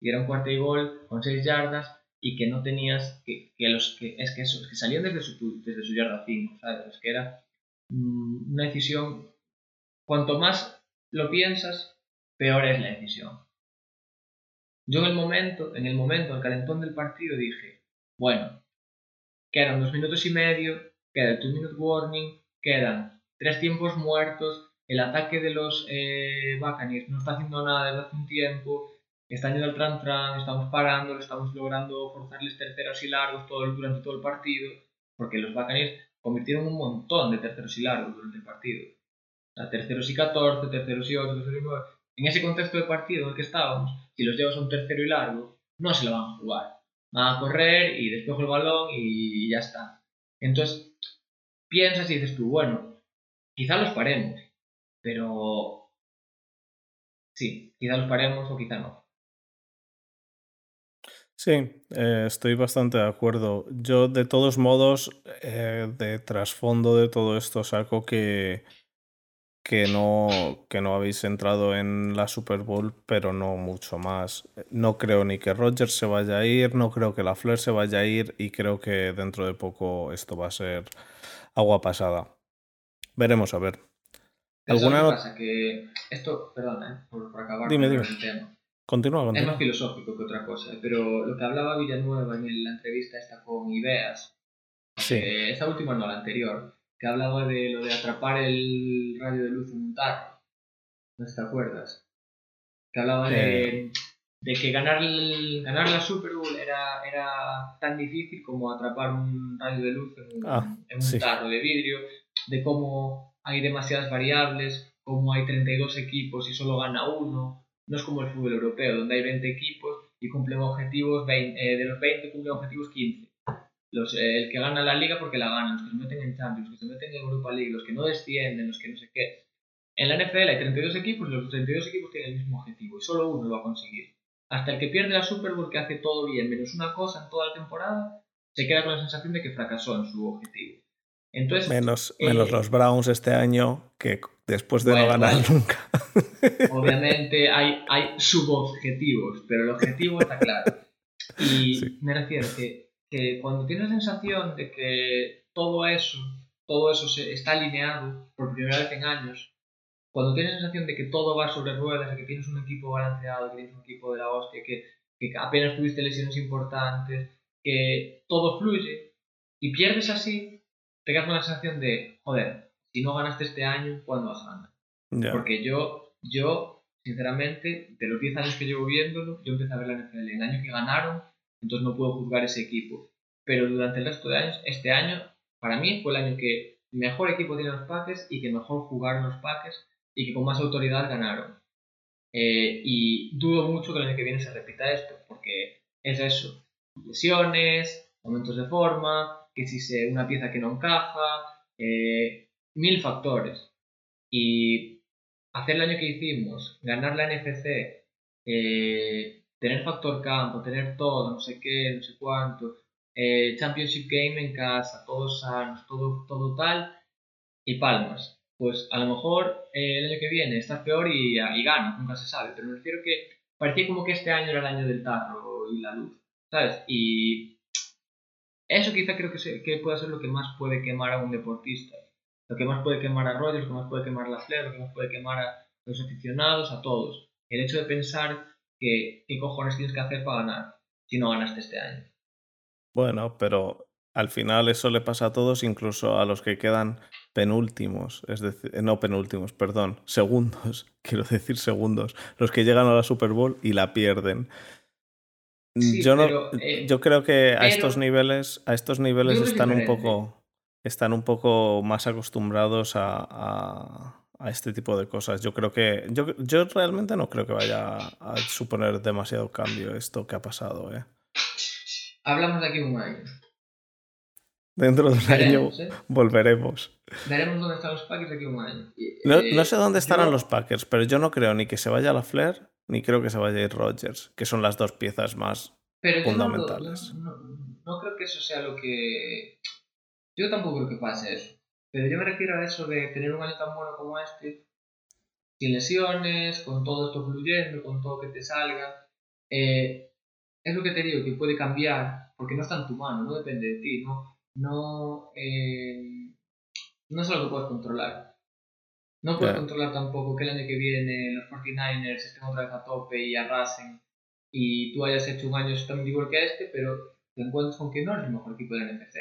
y eran cuarta y gol con 6 yardas y que no tenías que, que los que es que, eso, que salían desde su, desde su yarda 5, ¿sabes? Es que era mm, una decisión, cuanto más lo piensas, peor es la decisión. Yo en el momento, en el momento, el calentón del partido dije, bueno, quedan dos minutos y medio, queda el two minute warning, quedan tres tiempos muertos, el ataque de los eh, no está haciendo nada desde hace un tiempo, están yendo al tran tran, estamos parando, estamos logrando forzarles terceros y largos durante todo el partido, porque los Buccaneers convirtieron un montón de terceros y largos durante el partido. Terceros y 14, terceros y 8, terceros y 9. En ese contexto de partido en el que estábamos, si los llevas a un tercero y largo, no se lo van a jugar. Van a correr y despejo el balón y ya está. Entonces, piensas y dices tú, bueno, quizá los paremos, pero sí, quizá los paremos o quizá no. Sí, eh, estoy bastante de acuerdo. Yo, de todos modos, eh, de trasfondo de todo esto, saco que, que, no, que no habéis entrado en la Super Bowl, pero no mucho más. No creo ni que Rogers se vaya a ir, no creo que la Flair se vaya a ir y creo que dentro de poco esto va a ser agua pasada. Veremos a ver. ¿Alguna pasa? Que esto, perdón, ¿eh? por, acabar con el tema. Continúa, Es más filosófico que otra cosa, pero lo que hablaba Villanueva en la entrevista esta con Ideas, sí. esta última no, la anterior, que hablaba de lo de atrapar el radio de luz en un tarro. ¿No te acuerdas? Que hablaba de, de, que ganar, ganar la Super Bowl era, era tan difícil como atrapar un radio de luz en un, ah, en un tarro de vidrio, de cómo hay demasiadas variables, cómo hay 32 equipos y solo gana uno, no es como el fútbol europeo, donde hay 20 equipos y cumplen objetivos, eh, de los 20 cumplen objetivos 15. Los, eh, el que gana la liga porque la gana, los que se meten en Champions, los que se meten en Europa League, los que no descienden, los que no sé qué. En la NFL hay 32 equipos y los 32 equipos tienen el mismo objetivo y solo uno lo va a conseguir. Hasta el que pierde la Super Bowl, que hace todo bien, menos una cosa en toda la temporada, se queda con la sensación de que fracasó en su objetivo. Entonces, menos, menos eh, los Browns este año, que después de no ganar nunca. Obviamente hay, hay subobjetivos, pero el objetivo está claro. Y me refiero que, que cuando tienes la sensación de que todo eso, todo eso se está alineado por primera vez en años, cuando tienes la sensación de que todo va sobre ruedas, que tienes un equipo balanceado, que tienes un equipo de la hostia, que, que apenas tuviste lesiones importantes, que todo fluye, y pierdes así, te quedas con la sensación de, joder, si no ganaste este año, ¿cuándo vas a ganar? Porque yo, yo, sinceramente, de los 10 años que llevo viéndolo, yo empecé a ver la NFL el año que ganaron, entonces no puedo juzgar ese equipo. Pero durante el resto de años, este año, para mí fue el año que mejor equipo tiene los Packers y que mejor jugaron los Packers y que con más autoridad ganaron. Eh, y dudo mucho que el año que viene se repita esto, porque es eso, lesiones, momentos de forma, que si se una pieza que no encaja, eh, mil factores. Y hacer el año que hicimos, ganar la NFC, eh, tener factor campo, tener todo, no sé qué, no sé cuánto, eh, Championship Game en casa, todos sanos, todo, todo tal, y palmas. Pues a lo mejor eh, el año que viene estás peor y, y nunca se sabe, pero me refiero que parecía como que este año era el año del tarro y la luz, ¿sabes? Y eso quizá creo que, que puede ser lo que más puede quemar a un deportista lo que más puede quemar a Rogers, lo que más puede quemar a la Flair, lo que más puede quemar a los aficionados, a todos. El hecho de pensar que qué cojones tienes que hacer para ganar si no ganaste este año. Bueno, pero al final eso le pasa a todos, incluso a los que quedan penúltimos, es decir, eh, no penúltimos, perdón, segundos, quiero decir segundos, los que llegan a la Super Bowl y la pierden. yo no, eh, yo creo que a estos niveles, a estos niveles están un poco están un poco más acostumbrados a, este tipo de cosas. Yo creo que. Yo, yo, realmente no creo que vaya a suponer demasiado cambio esto que ha pasado, ¿eh? Hablamos de aquí un año. Dentro de un año ¿eh? volveremos. Veremos dónde están los Packers de aquí un año. No, eh, sé dónde estarán los Packers, pero yo no creo ni que se vaya la Flair, ni creo que se vaya a ir Rodgers, que son las dos piezas más fundamentales. no creo que eso sea lo que yo tampoco creo que pase eso. Pero yo me refiero a eso de tener un año tan bueno como este, sin lesiones, con todo esto fluyendo, con todo que te salga. Eh, es lo que te digo, que puede cambiar, porque no está en tu mano, no depende de ti, no, no, eh, no es algo que puedes controlar. No puedes controlar tampoco que el año que viene los 49ers estén otra vez a tope y arrasen y tú hayas hecho un año exactamente igual que este, pero te encuentras con que no es el mejor equipo del NFC.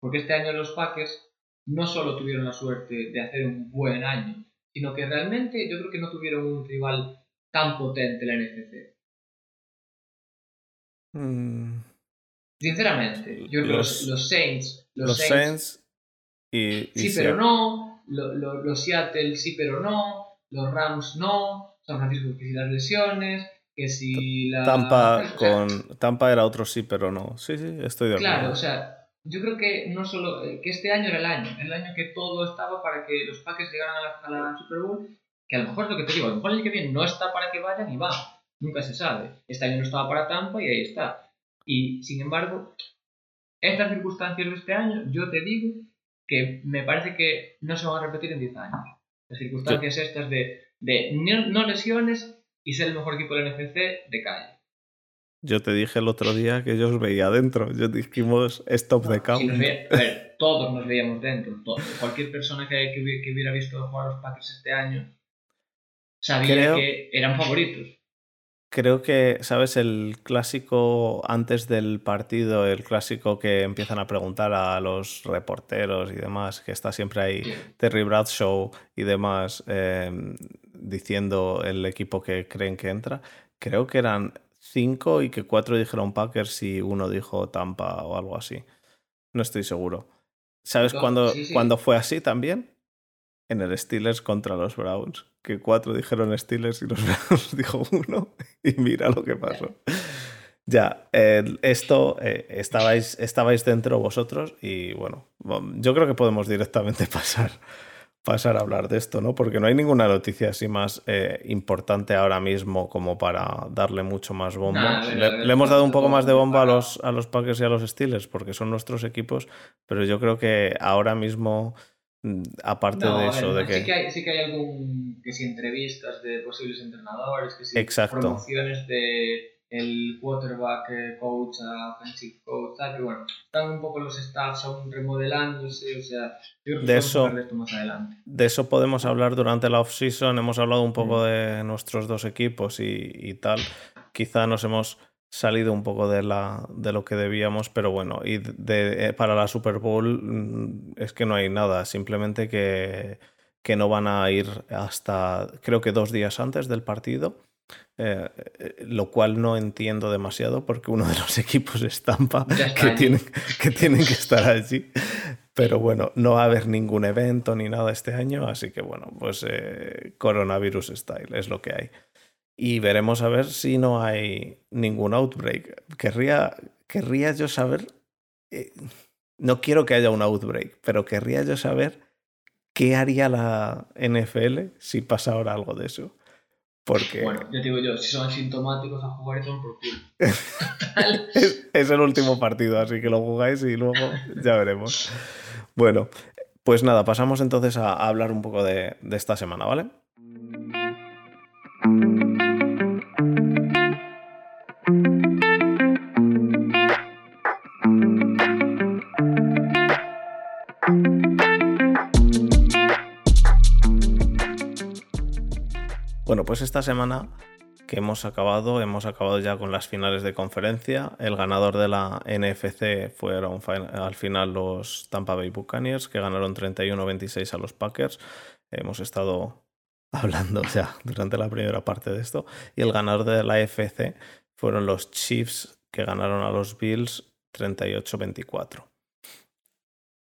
Porque este año los Packers no solo tuvieron la suerte de hacer un buen año, sino que realmente yo creo que no tuvieron un rival tan potente la NFC. Mm. Sinceramente, yo creo los, los Saints. Los, Saints, y, sí, pero no. los Seattle sí, pero no. Los Rams no. San Francisco que si las lesiones. Que si la. Tampa, con, Tampa era otro sí, pero no. Sí, sí, estoy de acuerdo. Claro, o sea, yo creo que no solo. Eh, que este año era el año. El año que todo estaba para que los Packers llegaran a la, a la Super Bowl. Que a lo mejor es lo que te digo. A lo mejor el año que viene no está para que vayan y va. Nunca se sabe. Este año no estaba para Tampa y ahí está. Y sin embargo, estas circunstancias de este año, yo te digo que me parece que no se van a repetir en 10 años. Las circunstancias estas de, de no lesiones y ser el mejor equipo del NFC de calle. Yo te dije el otro día que yo os veía dentro. Yo dijimos stop de campo. a ver, todos nos veíamos dentro. Cualquier persona que, que, hubiera visto jugar a los Packers este año sabía que eran favoritos. Creo que, ¿sabes? El clásico antes del partido, el clásico que empiezan a preguntar a los reporteros y demás, que está siempre ahí Terry Bradshaw y demás em, diciendo el equipo que creen que entra. Creo que eran cinco y que cuatro dijeron Packers y uno dijo Tampa o algo así. No estoy seguro. ¿Sabes cuándo, cuándo fue así también? En el Steelers contra los Browns que cuatro dijeron Steelers y los Browns dijo uno y mira lo que pasó. Ya, esto eh, estabais, estabais dentro vosotros y bueno, yo creo que podemos directamente pasar, pasar a hablar de esto, ¿no? Porque no hay ninguna noticia así más eh, importante ahora mismo como para darle mucho más bomba. le, le, hemos dado un poco más de bomba a los, a los Packers y a los Steelers porque son nuestros equipos, pero yo creo que ahora mismo Mm, aparte de eso, de que... Sí que, hay, sí que hay algún, que si entrevistas de posibles entrenadores, que si Exacto. promociones de el quarterback eh, coach a offensive coach, tal, pero bueno, están un poco los staffs aún remodelándose, o sea, yo creo que de eso, de esto más adelante. De eso podemos hablar durante la off-season, hemos hablado un poco de nuestros dos equipos y, y tal, quizá nos hemos salido un poco de, la, de lo que debíamos, pero bueno, y de, eh, para la Super Bowl mm, es que no hay nada, simplemente que, que no van a ir hasta creo que dos días antes del partido. Eh, eh, lo cual no entiendo demasiado porque uno de los equipos estampa que tienen, que tienen que estar allí. Pero bueno, no va a haber ningún evento ni nada este año, así que bueno, pues coronavirus style es lo que hay y veremos a ver si no hay ningún outbreak. Querría, querría yo saber, eh, no quiero que haya un outbreak, pero querría yo saber qué haría la NFL si pasa ahora algo de eso. Porque... Bueno, yo digo yo, si son asintomáticos a jugar y por culo. es, es el último partido, así que lo jugáis y luego ya veremos. Bueno, pues nada, pasamos entonces a, hablar un poco de, de esta semana, ¿vale? Pues esta semana que hemos acabado, hemos acabado ya con las finales de conferencia. El ganador de la NFC fueron al final los Tampa Bay Buccaneers, que ganaron 31-26 a los Packers. Hemos estado hablando ya durante la primera parte de esto. Y el ganador de la FC fueron los Chiefs, que ganaron a los Bills 38-24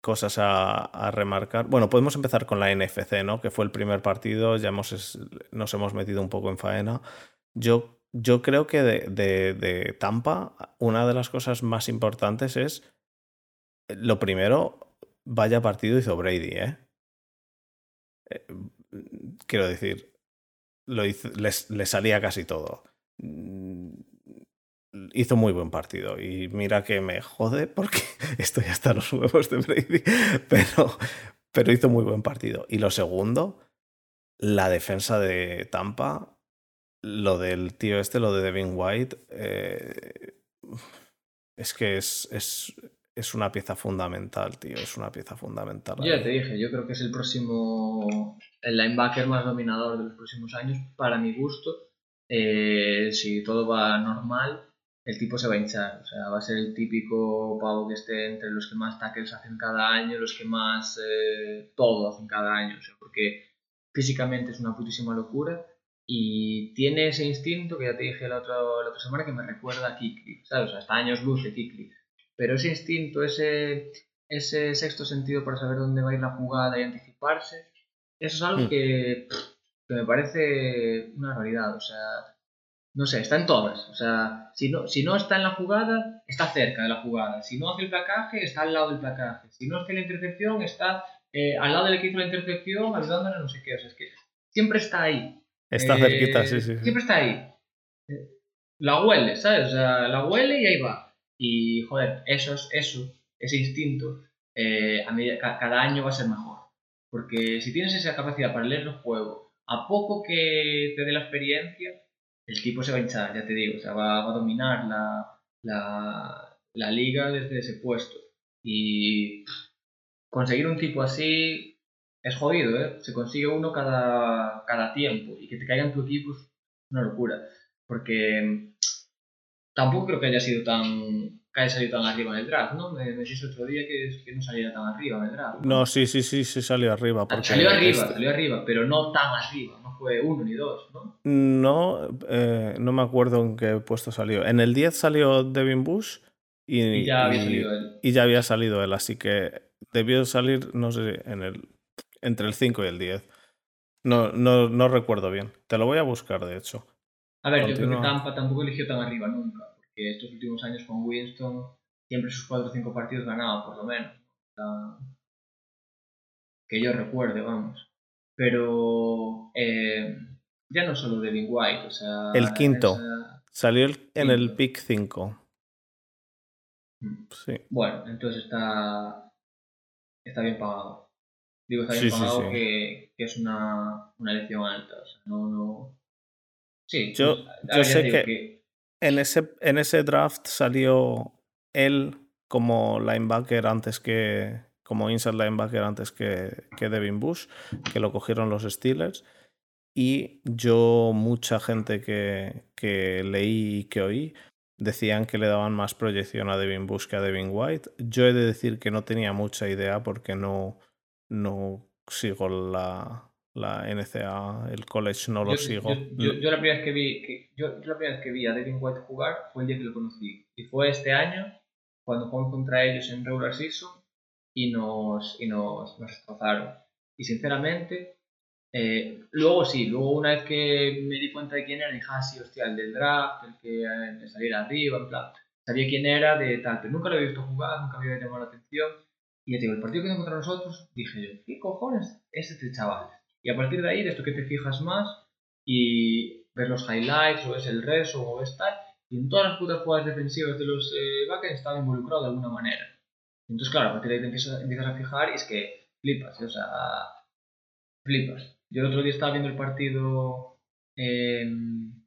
cosas a, remarcar. Bueno, podemos empezar con la NFC, ¿no? Que fue el primer partido, ya hemos, nos hemos metido un poco en faena. Yo, yo creo que de, de, Tampa, una de las cosas más importantes es, lo primero, vaya partido hizo Brady, ¿eh? eh quiero decir, lo le salía casi todo hizo muy buen partido. Y mira que me jode porque estoy hasta los huevos de Brady, pero, pero hizo muy buen partido. Y lo segundo, la defensa de Tampa, lo del tío este, lo de Devin White, eh, es que es, es, es una pieza fundamental, tío. Es una pieza fundamental. Yo ya te dije, yo creo que es el próximo, el linebacker más dominador de los próximos años, para mi gusto. Eh, si todo va normal, el tipo se va a hinchar. O sea, va a ser el típico pavo que esté entre los que más tackles hacen cada año, los que más eh, todo hacen cada año. O sea, porque físicamente es una putísima locura y tiene ese instinto que ya te dije la otra, la otra semana que me recuerda a Kikli, ¿sabes? O sea, hasta años luz de Kikli. Pero ese instinto, ese, ese sexto sentido para saber dónde va a ir la jugada y anticiparse, eso es algo mm. que, que me parece una realidad. O sea, no sé, está en todas. O sea, si no, si no está en la jugada, está cerca de la jugada. Si no hace el placaje, está al lado del placaje. Si no hace la intercepción, está eh, al lado del que hizo la intercepción, ayudándole no sé qué. O sea, es que siempre está ahí. Está cerquita, sí, sí, Siempre está ahí. La huele, ¿sabes? O sea, la huele y ahí va. Y, joder, eso, eso ese instinto, eh, a cada año va a ser mejor. Porque si tienes esa capacidad para leer el juego, a poco que te dé la experiencia, el tipo se va a hinchar, ya te digo. O sea, va, a dominar la, la, la liga desde ese puesto. Y conseguir un tipo así es jodido, ¿eh? Se consigue uno cada, cada tiempo y que te caiga en tu equipo es una locura. Porque tampoco creo que haya sido tan que haya salido tan arriba en el draft, ¿no? Me, dijiste otro día que, que, no saliera tan arriba en el draft. No, sí, sí, sí, sí salió arriba. Salió arriba, este salió arriba, pero no tan arriba, no fue uno ni dos, ¿no? No, eh, no me acuerdo en qué puesto salió. En el 10 salió Devin Bush y, y ya había salido él. Y ya había salido él, así que debió salir, no sé, en el entre el 5 y el 10. No, no, no recuerdo bien. Te lo voy a buscar, de hecho. A ver, yo creo que Tampa tampoco eligió tan arriba nunca, porque estos últimos años con Winston siempre sus 4 o 5 partidos ganaban, por lo menos. que yo recuerde, vamos. Pero eh, ya no solo Devin White, o sea... El quinto. Salió en el pick 5. Mm. Sí. Bueno, entonces está, está bien pagado. Digo, está bien pagado Que, que, es una, una elección alta. O sea, no, no... Sí, yo, pues, yo sé que, En, ese, en ese draft salió él como linebacker antes que. como inside linebacker antes que, que Devin Bush, que lo cogieron los Steelers. Y yo, mucha gente que, que leí y que oí, decían que le daban más proyección a Devin Bush que a Devin White. Yo he de decir que no tenía mucha idea porque no, no sigo la, la NCA, el college no lo sigo. Yo, la primera vez que vi, yo, la primera vez que vi a Devin White jugar fue el día que lo conocí. Y fue este año, cuando jugamos contra ellos en regular season, y nos, y nos, nos destrozaron. Y sinceramente, eh, luego sí, luego una vez que me di cuenta de quién era, dije, ah, sí, hostia, el del draft, el que eh, saliera arriba, en plan, sabía quién era de tal, pero nunca lo había visto jugar, nunca había llamado la atención. Y ya te digo, el partido que contra nosotros, dije yo, ¿qué cojones es este chaval? Y a partir de ahí, de esto que te fijas más y ver los highlights, o es el reso, o es tal, y en todas las putas jugadas defensivas de los eh, backends estaba involucrado de alguna manera. Entonces, claro, a partir de ahí te empiezas, a fijar y es que flipas, ¿eh? o sea, flipas. Yo el otro día estaba viendo el partido en,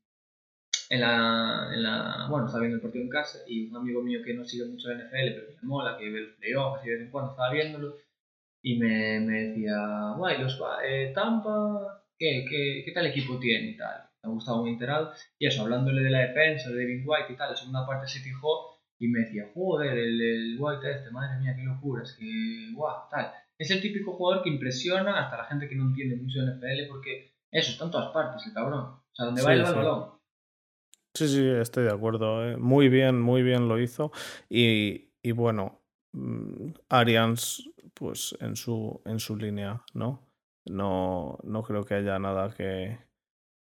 la, en la. Bueno, estaba viendo el partido en casa y un amigo mío que no sigue mucho la NFL, pero me mola, que ve los playoffs y de vez en cuando estaba viéndolo y me, me decía, guay, los eh, Tampa, ¿qué, ¿qué, qué, tal equipo tiene y tal? Me ha gustado muy enterado. Y eso, hablándole de la defensa, de David White y tal, la segunda parte se fijó y me decía, joder, el, el White este, madre mía, qué locura, es que, guau, tal. Es el típico jugador que impresiona hasta la gente que no entiende mucho de NFL porque eso, está en todas partes, el cabrón. O sea, donde va el balón. Sí, sí, estoy de acuerdo. Eh. Muy bien, muy bien lo hizo. Y, y bueno, mm, Arians pues en su, en su línea, ¿no? No, no creo que haya nada que,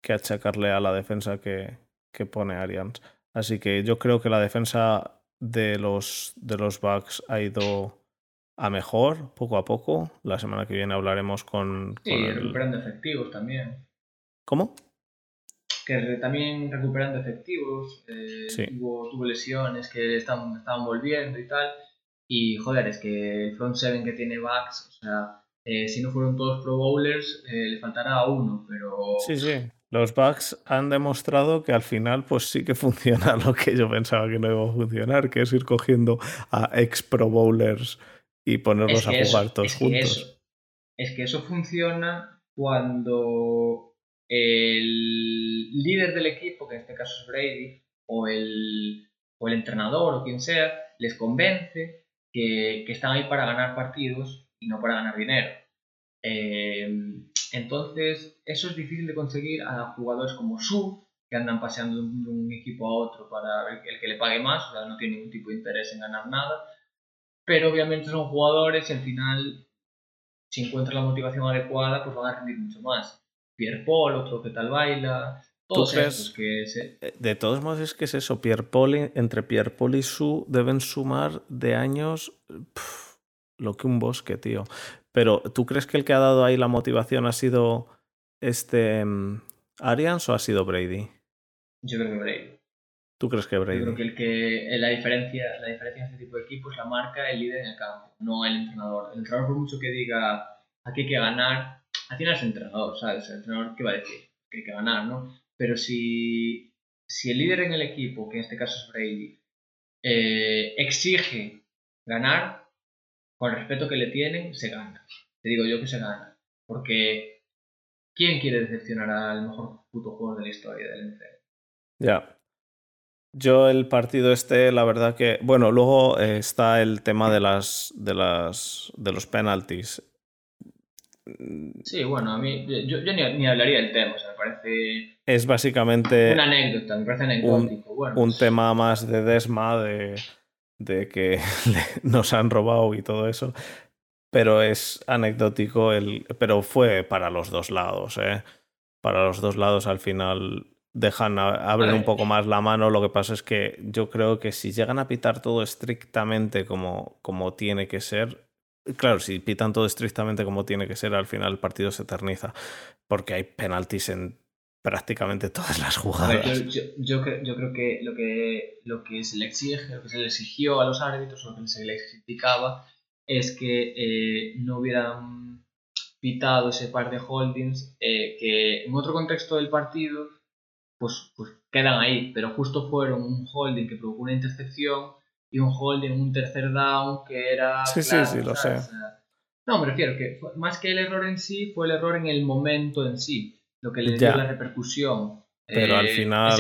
que achacarle a la defensa que, que pone Arians. Así que yo creo que la defensa de los, de los Bucks ha ido a mejor poco a poco. La semana que viene hablaremos con. Sí, recuperando efectivos también. ¿Cómo? Que también recuperando efectivos. Eh, tuvo, tuvo, lesiones que estaban, estaban volviendo y tal. Y joder, es que el front seven que tiene Bucks, o sea, eh, si no fueron todos Pro Bowlers, eh, le faltará a uno, pero. Sí, sí, los bugs han demostrado que al final pues sí que funciona lo que yo pensaba que no iba a funcionar, que es ir cogiendo a ex Pro Bowlers y ponerlos a jugar todos es juntos. es que eso funciona cuando el líder del equipo, que en este caso es Brady, o el, o el entrenador o quien sea, les convence que, están ahí para ganar partidos y no para ganar dinero. Eh, entonces, eso es difícil de conseguir a jugadores como Su, que andan paseando de un, equipo a otro para ver el que le pague más, o sea, no tiene ningún tipo de interés en ganar nada. Pero obviamente son jugadores y al final, si encuentran la motivación adecuada, pues van a rendir mucho más. Pierre Paul, otro que tal baila, todos esos que se... Eh, de todos modos es que es eso, Pierre Paul, entre Pierre Paul y Su deben sumar de años lo que un bosque, tío. Pero, ¿tú crees que el que ha dado ahí la motivación ha sido este mm, Arians o ha sido Brady? Yo creo que Brady. ¿Tú crees que Brady? Yo creo que, el que la, diferencia, la diferencia en este tipo de equipos la marca el líder en el campo, no el entrenador. El entrenador, por mucho que diga aquí hay que ganar, al final es el entrenador, ¿sabes? El entrenador, ¿qué va a decir? Que hay que ganar, ¿no? Pero si, si el líder en el equipo, que en este caso es Brady, eh, exige ganar, con el respeto que le tienen, se gana. Te digo yo que se gana. Porque ¿quién quiere decepcionar al mejor puto jugador de la historia del NFL? Ya. Yo el partido este, la verdad que. Bueno, luego eh, está el tema de las. de las. de los penalties. Sí, bueno, a mí. Yo, ni, hablaría del tema, o sea, me parece. Es básicamente. Una anécdota, me parece anecdótico. Un, un pues tema más de desma, de de que nos han robado y todo eso. Pero es anecdótico, el, pero fue para los dos lados. ¿eh? Para los dos lados al final dejan, abren un poco más la mano. Lo que pasa es que yo creo que si llegan a pitar todo estrictamente como, como tiene que ser, claro, si pitan todo estrictamente como tiene que ser, al final el partido se eterniza. Porque hay penaltis en prácticamente todas las jugadas. yo, yo, creo, yo, creo, que lo, que lo que se le exige, lo que se le exigió a los árbitros, o lo que se les criticaba, es que eh, no hubieran pitado ese par de holdings eh, que en otro contexto del partido pues, pues quedan ahí, pero justo fueron un holding que provocó una intercepción y un holding, un tercer down que era... Sí, sí, sí, lo sé. No, me refiero que más que el error en sí, fue el error en el momento en sí lo que le dio la repercusión. Pero al eh, final,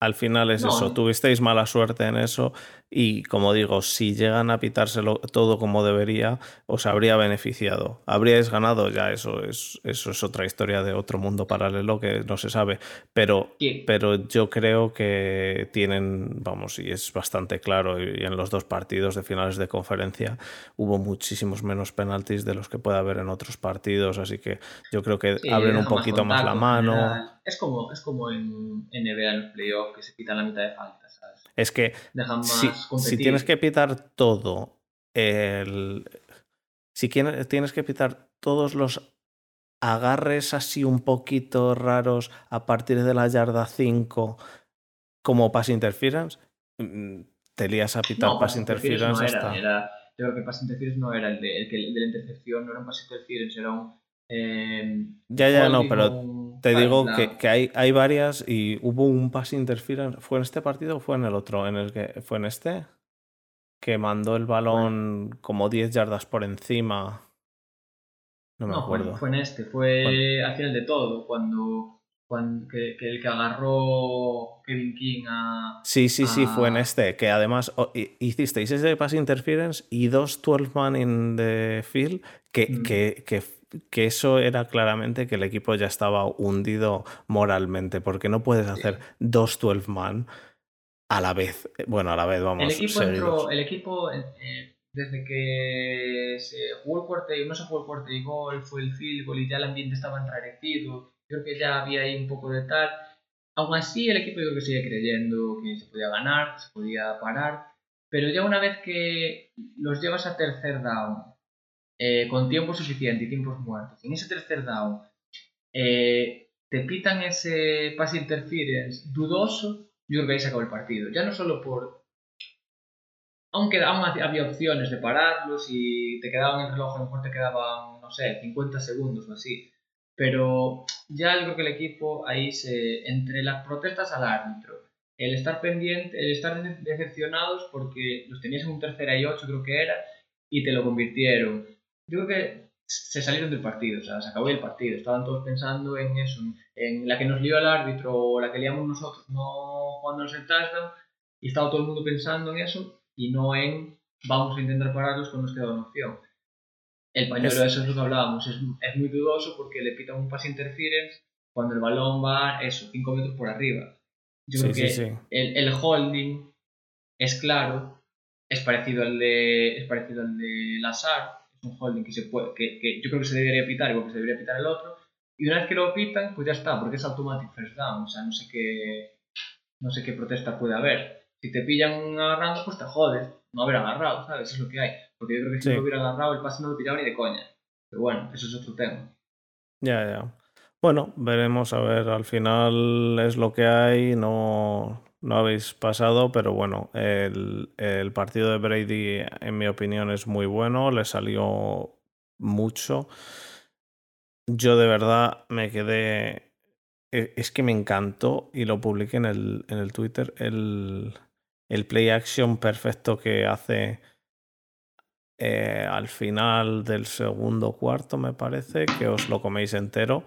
al final es eso, tuvisteis mala suerte en eso y como digo, si llegan a pitárselo todo como debería, os habría beneficiado. Habríais ganado, ya eso es, eso es otra historia de otro mundo paralelo que no se sabe. Pero, pero yo creo que tienen, vamos, y es bastante claro, y en los dos partidos de finales de conferencia hubo muchísimos menos penaltis de los que puede haber en otros partidos, así que yo creo que abren un poquito más, la mano. Es como, es como en NBA en los playoffs que se quitan la mitad de faltas. Es que si, tienes que pitar todo, el, si tienes que pitar todos los agarres así un poquito raros a partir de la yarda 5 como pass interference, mm, te lías a pitar pass interference hasta... yo creo que pass interference no era el de, el, de la intercepción, no era un pass interference, era un... Eh, ya, ya, no, pero te digo que, que, hay, hay varias y hubo un pass interference. ¿Fue en este partido o fue en el otro? ¿En el que fue en este? Que mandó el balón como 10 yardas por encima. No me acuerdo. Fue, en este, fue al final de todo, cuando, cuando que, el que agarró Kevin King a. Sí, sí, sí, fue en este. Que además hicisteis ese pass interference y dos 12 man in the field que, mm. que, que que eso era claramente que el equipo ya estaba hundido moralmente, porque no puedes hacer dos 12 man a la vez. Bueno, a la vez, vamos. El equipo, entró, el equipo eh, desde que se jugó el cuarto y no se jugó el cuarto y gol, fue el field goal y ya el ambiente estaba enrarecido, creo que ya había ahí un poco de tal. Aún así, el equipo yo creo que sigue creyendo que se podía ganar, que se podía parar, pero ya una vez que los llevas a tercer down eh, con tiempo suficiente y tiempos muertos, en ese tercer down eh, te pitan ese pass interference dudoso, yo creo que ahí acabó el partido. Ya no solo por. Aunque aún había opciones de pararlos y te quedaban el reloj, a lo mejor te quedaban, no sé, 50 segundos o así. pero ya creo que el equipo ahí se, entre las protestas al árbitro, el estar pendiente, el estar decepcionados porque los tenías en un tercera y ocho creo que era, y te lo convirtieron. Yo creo que se salieron del partido, o sea, se acabó el partido, estaban todos pensando en eso, en la que nos lió el árbitro o la que liamos nosotros no cuando nos el touchdown, y estaba todo el mundo pensando en eso y no en vamos a intentar pararlos queda una opción. El pañuelo, eso es lo que hablábamos, es, es, muy dudoso porque le pitan un pass interference cuando el balón va, eso, 5 metros por arriba. Yo creo que El, el, holding es claro, es parecido al de, es parecido al de Lazar, es un holding que, se puede, que, que yo creo que se debería pitar igual que se debería pitar el otro, y una vez que lo pitan, pues ya está, porque es automatic first down, o sea, no sé qué, no sé qué protesta puede haber. Si te pillan agarrando, pues te jodes, no haber agarrado, ¿sabes? Eso es lo que hay. Porque yo creo que si no lo hubiera agarrado, el pase no lo pillaba ni de coña. Pero bueno, eso es otro tema. Ya, ya. Bueno, veremos a ver, al final es lo que hay, no, no habéis pasado, pero bueno, el, el, partido de Brady, en mi opinión, es muy bueno, le salió mucho. Yo de verdad me quedé. E, es que me encantó y lo publiqué en el, en el Twitter. El, el play action perfecto que hace eh, al final del segundo cuarto, me parece, que os lo coméis entero.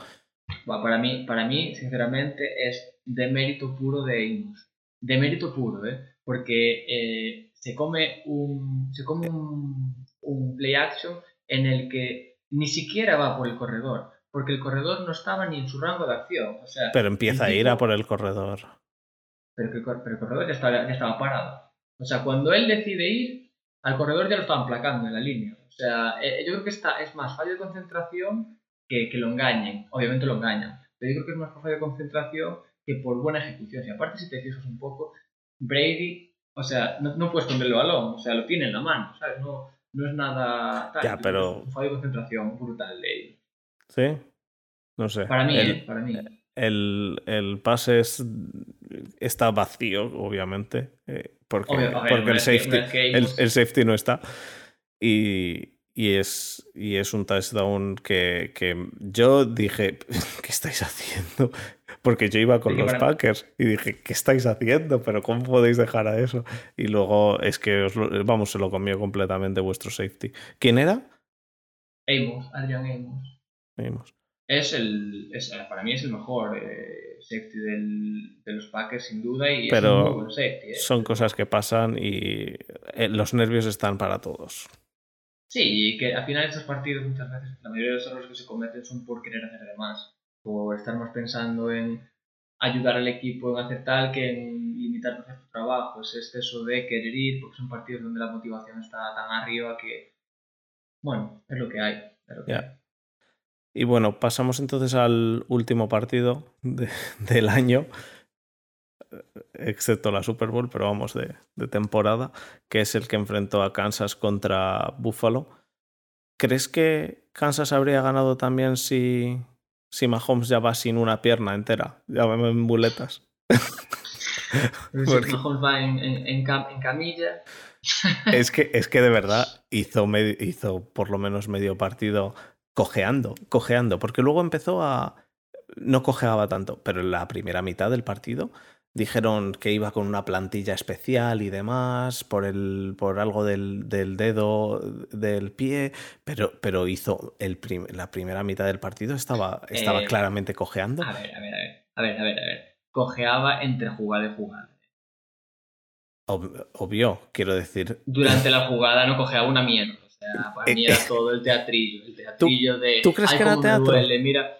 para, mí, para mí, sinceramente, es de mérito puro de Amos. De mérito puro, ¿eh? Porque eh, se come, un, se come un, un play action en el que ni siquiera va por el corredor, porque el corredor no estaba ni en su rango de acción. O sea, pero empieza a ir a por el corredor pero, que, el corredor ya estaba, ya estaba parado. O sea, cuando él decide ir, al corredor ya lo estaban placando en la línea. O sea, eh, yo creo que está, es más fallo de concentración que, que lo engañen. Obviamente lo engañan. Pero yo creo que es más fallo de concentración que por buena ejecución. Y aparte, si te fijas un poco, Brady, o sea, no, no puedes esconder el balón, o sea, lo tiene en la mano, ¿sabes? No, no es nada ya, pero... un fallo de concentración brutal de ellos. ¿Sí? No sé. Para mí, ¿eh? para mí. El, el pase es está vacío, obviamente, eh, porque, porque el, safety, el, safety no está. Y, y, es, y es un touchdown que, que yo dije, ¿qué estáis haciendo? Porque yo iba con los Packers y dije, ¿qué estáis haciendo? Pero ¿cómo podéis dejar a eso? Y luego es que, os vamos, se lo comió completamente vuestro safety. ¿Quién era? Amos, Adrian Amos. Amos. Es el, es, para mí es el mejor. Eh safety del, de los Packers, sin duda, y Pero es ¿eh? son cosas que pasan y eh, los nervios están para todos. Sí, y que al final estos partidos muchas veces, la mayoría de los errores que se cometen son por querer hacer de más, por estar más pensando en ayudar al equipo en hacer tal que en limitar tu trabajo, es exceso de querer ir, porque son partidos donde la motivación está tan arriba que, bueno, es lo que hay. Es lo que hay. Y bueno, pasamos entonces al último partido del año, excepto la Super Bowl, pero vamos de, temporada, que es el que enfrentó a Kansas contra Buffalo. ¿Crees que Kansas habría ganado también si, si Mahomes ya va sin una pierna entera? Ya en muletas. Porque... Mahomes va en, camilla. Es que, es que de verdad hizo, hizo por lo menos medio partido cojeando, cojeando, porque luego empezó a... No cojeaba tanto, pero en la primera mitad del partido dijeron que iba con una plantilla especial y demás, por, el, por algo del, del dedo del pie, pero, pero hizo el la primera mitad del partido, estaba, estaba eh, claramente cojeando. A ver, a ver, a ver, a ver, a ver, a ver. Cojeaba entre jugada y jugada. obvio, quiero decir. Durante la jugada no cojeaba una mierda para mí era todo el teatrillo, el teatrillo de... ¿Tú crees que era teatro? Mira,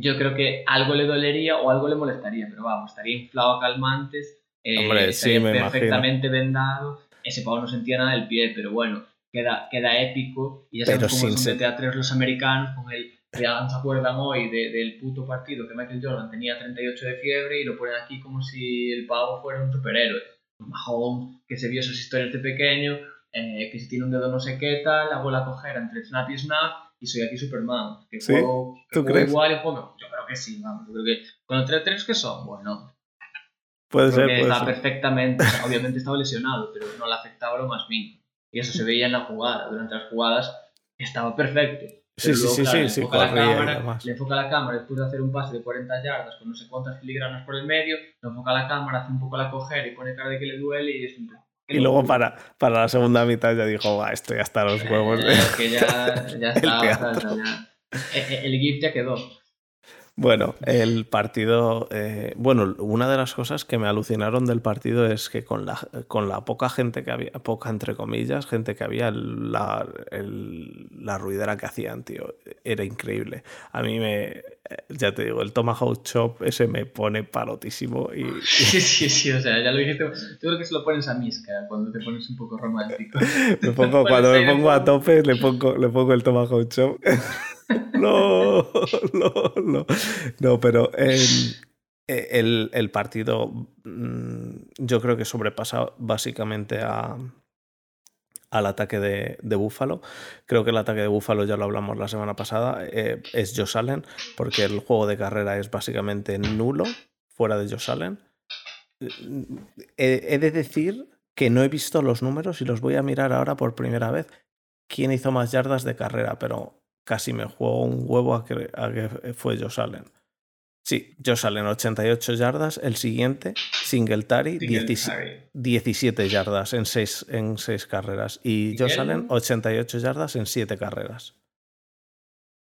yo creo que algo le dolería o algo le molestaría, pero vamos, estaría inflado a calmantes, eh, Hombre, sí, me perfectamente vendado, ese pavo no sentía nada del pie, pero bueno, queda, queda épico y ya sabemos cómo son de teatros los americanos con el se acuerdan hoy del puto partido que Michael Jordan tenía 38 de fiebre y lo ponen aquí como si el pavo fuera un superhéroe. Mahomes, que se vio esas historias de pequeño, eh, que si tiene un dedo no sé qué tal, la cojera entre snap y snap y soy aquí Superman. Que ¿Sí? juego, ¿Tú crees? igual y juego, yo creo que sí, vamos, yo creo que con los tres que son, bueno. Puede ser, que puede está ser. perfectamente, obviamente estaba lesionado, pero no le afectaba lo más mínimo. Y eso se veía en la jugada, durante las jugadas estaba perfecto. Sí, sí, sí, sí, sí, le, enfoca la corría y cámara, le enfoca la cámara después de hacer un pase de 40 yardas con no sé cuántas filigranas por el medio, le enfoca la cámara, hace un poco la coger y pone cara de que le duele y es un Y luego para, para la segunda mitad ya dijo, va, esto ya está los huevos. de-". Eh, que ya, ya está, teatro. o sea, ya- eh, eh, el GIF ya quedó. Bueno, el partido. eh, bueno, una de las cosas que me alucinaron del partido es que con la, con la poca gente que había, poca entre comillas, gente que había, la, el- la ruidera que hacían, tío, era increíble. A mí me. eh, Ya te digo, el Tomahawk Chop ese me pone palotísimo y. Sí, sí, sí, o sea, ya lo dijiste. Yo creo que se lo pones a Miska cuando te pones un poco romántico. Me pongo, cuando me pongo a tope, le pongo, le pongo el Tomahawk Chop. no, no, no. No, pero el, el, el partido mm, yo creo que sobrepasa básicamente a, al ataque de, de Búfalo. Creo que el ataque de Búfalo ya lo hablamos la semana pasada. eh, es Josh Allen, porque el juego de carrera es básicamente nulo fuera de Josh Allen. He, he de decir que no he visto los números y los voy a mirar ahora por primera vez. ¿Quién hizo más yardas de carrera? Pero casi me juego un huevo a que, a que fue Josh Allen. Sí, Josh Allen 88 yardas. El siguiente, Singletary, 17 17 yardas en 6 en seis carreras. Y Josh Allen, ¿no? 88 yardas en 7 carreras.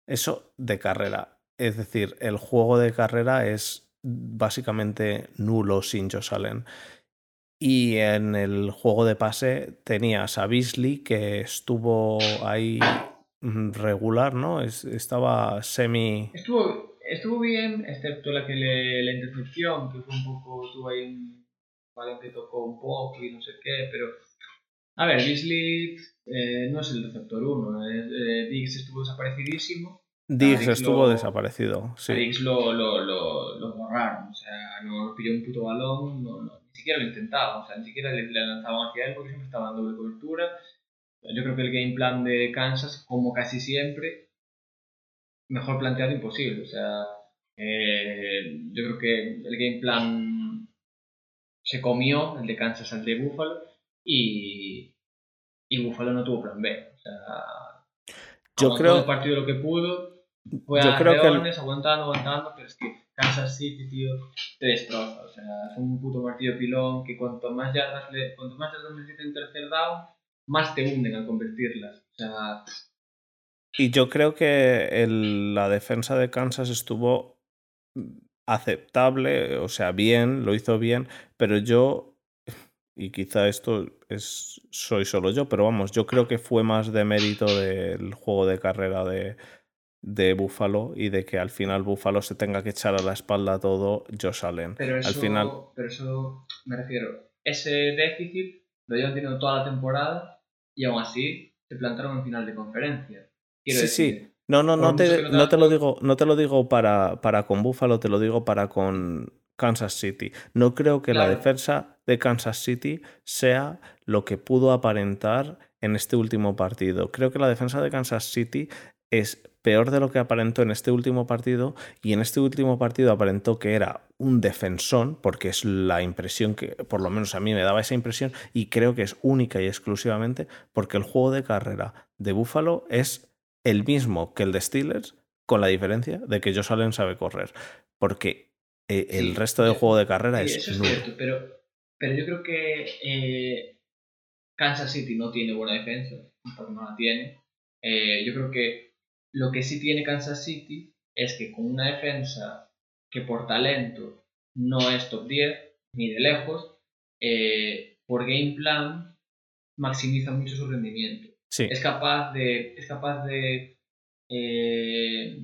Eso de carrera. Es decir, el juego de carrera es básicamente nulo sin Josh Allen. Y en el juego de pase tenías a Beasley que estuvo ahí regular, ¿no? Es- estaba semi. Estuvo, estuvo bien, excepto la que le, la intercepción, que fue un poco, tuvo ahí un balón que tocó un poco y no sé qué, pero... A ver, Beasley eh, no es el receptor 1, eh, Diggs estuvo desaparecidísimo. Diggs Diggs estuvo lo- desaparecido. A Sí. Diggs lo, lo, lo, lo borraron, o sea, no pilló un puto balón, no, no, ni siquiera lo intentaban, o sea, ni siquiera le, le lanzaban hacia él porque siempre estaba en doble cobertura. Yo creo que el game plan de Kansas, como casi siempre, mejor planteado imposible, o sea, eh, yo creo que el game plan se comió, el de Kansas al de Buffalo, y, y Buffalo no tuvo plan B, o sea, Yo creo- el partido lo que pudo, fue Yo a creo que el- leones, aguantando, aguantando, pero es que Kansas City, tío, te destroza. O sea, es un puto martillo pilón que cuanto más yardas, le, cuanto más yardas necesita en tercer down, más te hunden al convertirlas. O sea, Y yo creo que el- la defensa de Kansas estuvo aceptable, o sea, bien, lo hizo bien, pero yo, y quizá esto es soy solo yo, pero vamos, yo creo que fue más de mérito del juego de carrera de, de Buffalo y de que al final Buffalo se tenga que echar a la espalda todo Josh Allen. pero eso, Al final, pero eso me refiero. Ese déficit lo llevan teniendo toda la temporada y aún así se plantaron en final de conferencia. Quiero Sí, sí. decir, No, no, no te, no te no das te lo digo, no te lo digo para, para con Buffalo, te lo digo para con Kansas City. No creo que la defensa de Kansas City sea lo que pudo aparentar en este último partido. Creo que la defensa de Kansas City es peor de lo que aparentó en este último partido y en este último partido aparentó que era un defensón, porque es la impresión que, por lo menos a mí me daba esa impresión y creo que es única y exclusivamente porque el juego de carrera de Buffalo es el mismo que el de Steelers, con la diferencia de que Josh Allen sabe correr. Porque eh, el Sí, resto del sí, juego de carrera Sí, es eso es nulo. cierto, pero, pero yo creo que eh, Kansas City no tiene buena defensa, porque no la tiene. Eh, yo creo que lo que sí tiene Kansas City es que con una defensa que por talento no es top 10, ni de lejos, eh, por game plan maximiza mucho su rendimiento. Sí, es capaz de es capaz de eh,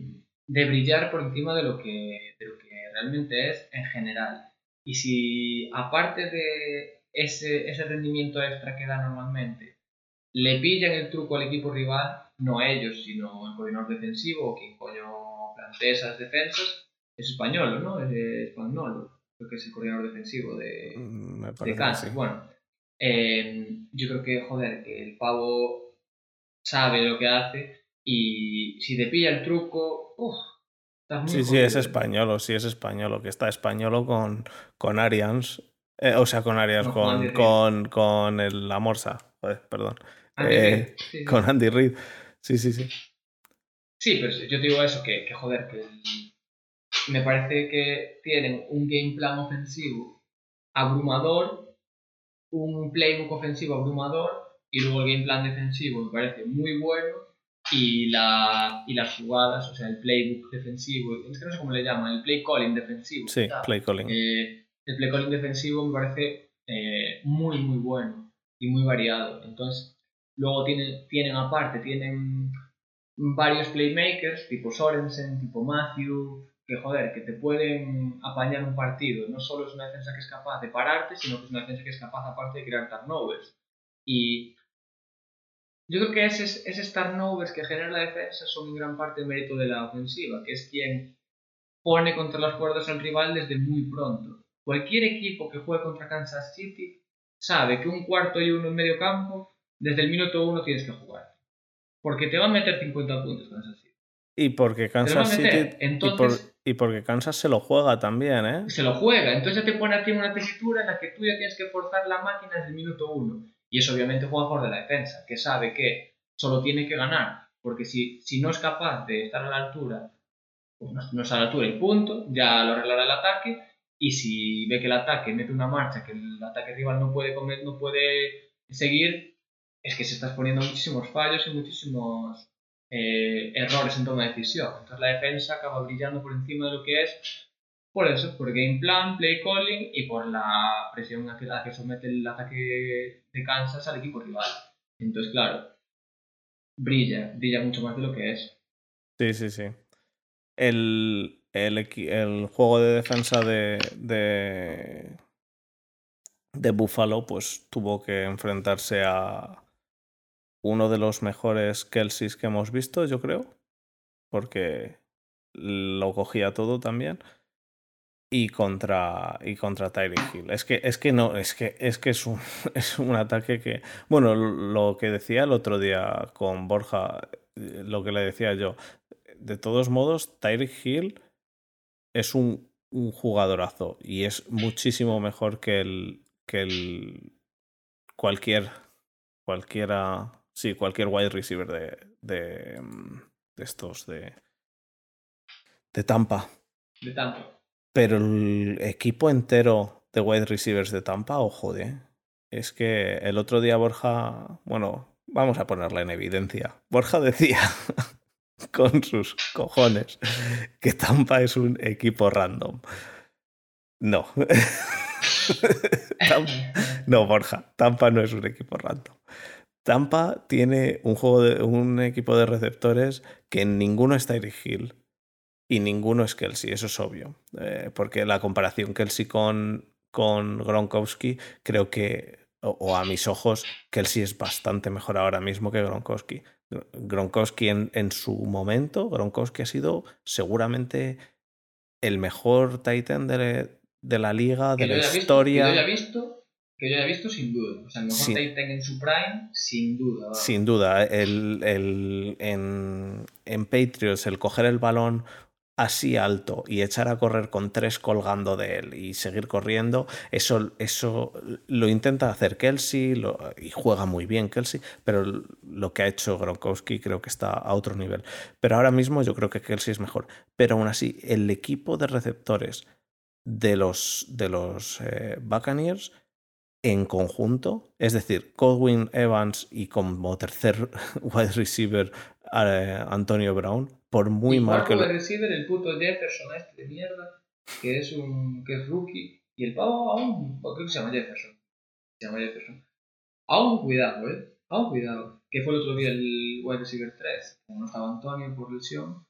de brillar por encima de lo que de lo que realmente es en general. Y si aparte de ese, ese rendimiento extra que da normalmente le pillan el truco al equipo rival no ellos sino el coordinador defensivo o quien coño plantea esas defensas es español ¿no? es español creo que es el coordinador defensivo de, Mm, de Kansas. sí. Bueno, eh, yo creo que, joder, que el pavo sabe lo que hace y si te pilla el truco, uff, estás muy Sí, sí, es español, sí es español, que está español con, con Arians. eh, o sea, con Arians, No, con con, con, el La Morsa. Joder, perdón. Eh, sí. Con Andy Reid. Sí, sí, sí. Sí, pero yo te digo eso, que, que joder, que me parece que tienen un game plan ofensivo abrumador, un playbook ofensivo abrumador y luego el game plan defensivo me parece muy bueno y, la, y las jugadas, o sea, el playbook defensivo, es que no sé cómo le llaman, el play calling defensivo. Sí, play calling. Eh, el play calling defensivo me parece eh, muy, muy bueno y muy variado. Entonces, luego tienen, tienen aparte, tienen varios playmakers, tipo Sorensen, tipo Matthew, que joder, que te pueden apañar un partido. No solo es una defensa que es capaz de pararte, sino que es una defensa que es capaz aparte de crear turnovers. Y yo creo que ese, ese turnovers que genera la defensa son en gran parte el mérito de la ofensiva, que es quien pone contra las cuerdas al rival desde muy pronto. Cualquier equipo que juegue contra Kansas City sabe que un cuarto y uno en medio campo, desde el minuto uno tienes que jugar. Porque te va a meter 50 puntos Kansas City. Y porque Kansas City. y, porque Kansas se lo juega también, ¿eh? Se lo juega. Entonces ya te pone a ti una tesitura en la que tú ya tienes que forzar la máquina desde el minuto uno. Y eso obviamente juega por de la defensa, que sabe que solo tiene que ganar, porque si, si no es capaz de estar a la altura, pues no, está a la altura y punto, ya lo arreglará el ataque, y si ve que el ataque mete una marcha que el ataque rival no puede, comer, no puede seguir, es que se está exponiendo muchísimos fallos y muchísimos eh, errores en toma de decisión. Entonces la defensa acaba brillando por encima de lo que es por eso, por game plan, play calling y por la presión a la que somete el ataque de Kansas al equipo rival. Entonces, claro, brilla, brilla mucho más de lo que es. Sí, sí, sí. El, el, el juego de defensa de, de, de Buffalo, pues tuvo que enfrentarse a uno de los mejores Kelseys que hemos visto, yo creo, porque lo cogía todo también y contra y contra Tyreek Hill. Es que es que no, es que es que es un, es un ataque que bueno, lo que decía el otro día con Borja, eh, lo que le decía yo, de todos modos Tyreek Hill es un, un jugadorazo y es muchísimo mejor que el que el cualquier cualquiera sí, cualquier wide receiver de de, mm, de estos de de Tampa. De Tampa. Pero el equipo entero de wide receivers de Tampa, ojo, de. Es que el otro día Borja, bueno, vamos a ponerla en evidencia. Borja decía con sus cojones que Tampa es un equipo random. No. no, Borja, Tampa no es un equipo random. Tampa tiene un juego de un equipo de receptores que en ninguno está Hill y ninguno es Kelsey, eso es obvio. Eh, porque la comparación Kelsey con, con Gronkowski, creo que, o, a mis ojos, Kelsey es bastante mejor ahora mismo que Gronkowski. Gronkowski en, en su momento, Gronkowski ha sido seguramente el mejor Titan de, de la liga, de la historia. visto, que yo haya visto sin duda. O sea, el mejor Titan en su prime, sin duda. Sin duda. El, el, en, en Patriots, el coger el balón así alto y echar a correr con tres colgando de él y seguir corriendo, eso, eso lo intenta hacer Kelsey lo, y juega muy bien Kelsey, pero lo que ha hecho Gronkowski creo que está a otro nivel. Pero ahora mismo yo creo que Kelsey es mejor. Pero aún así, el equipo de receptores de los, de los eh, Buccaneers en conjunto, es decir, Godwin Evans y como tercer wide receiver eh, Antonio Brown, por muy y mal que lo... receiver el puto Jefferson este de mierda, que es un que es rookie, y el pavo aún, creo que se llama Jefferson, se llama Jefferson. Aún cuidado, eh, aún cuidado. Que fue el otro día el wide receiver 3, como no estaba Antonio por lesión,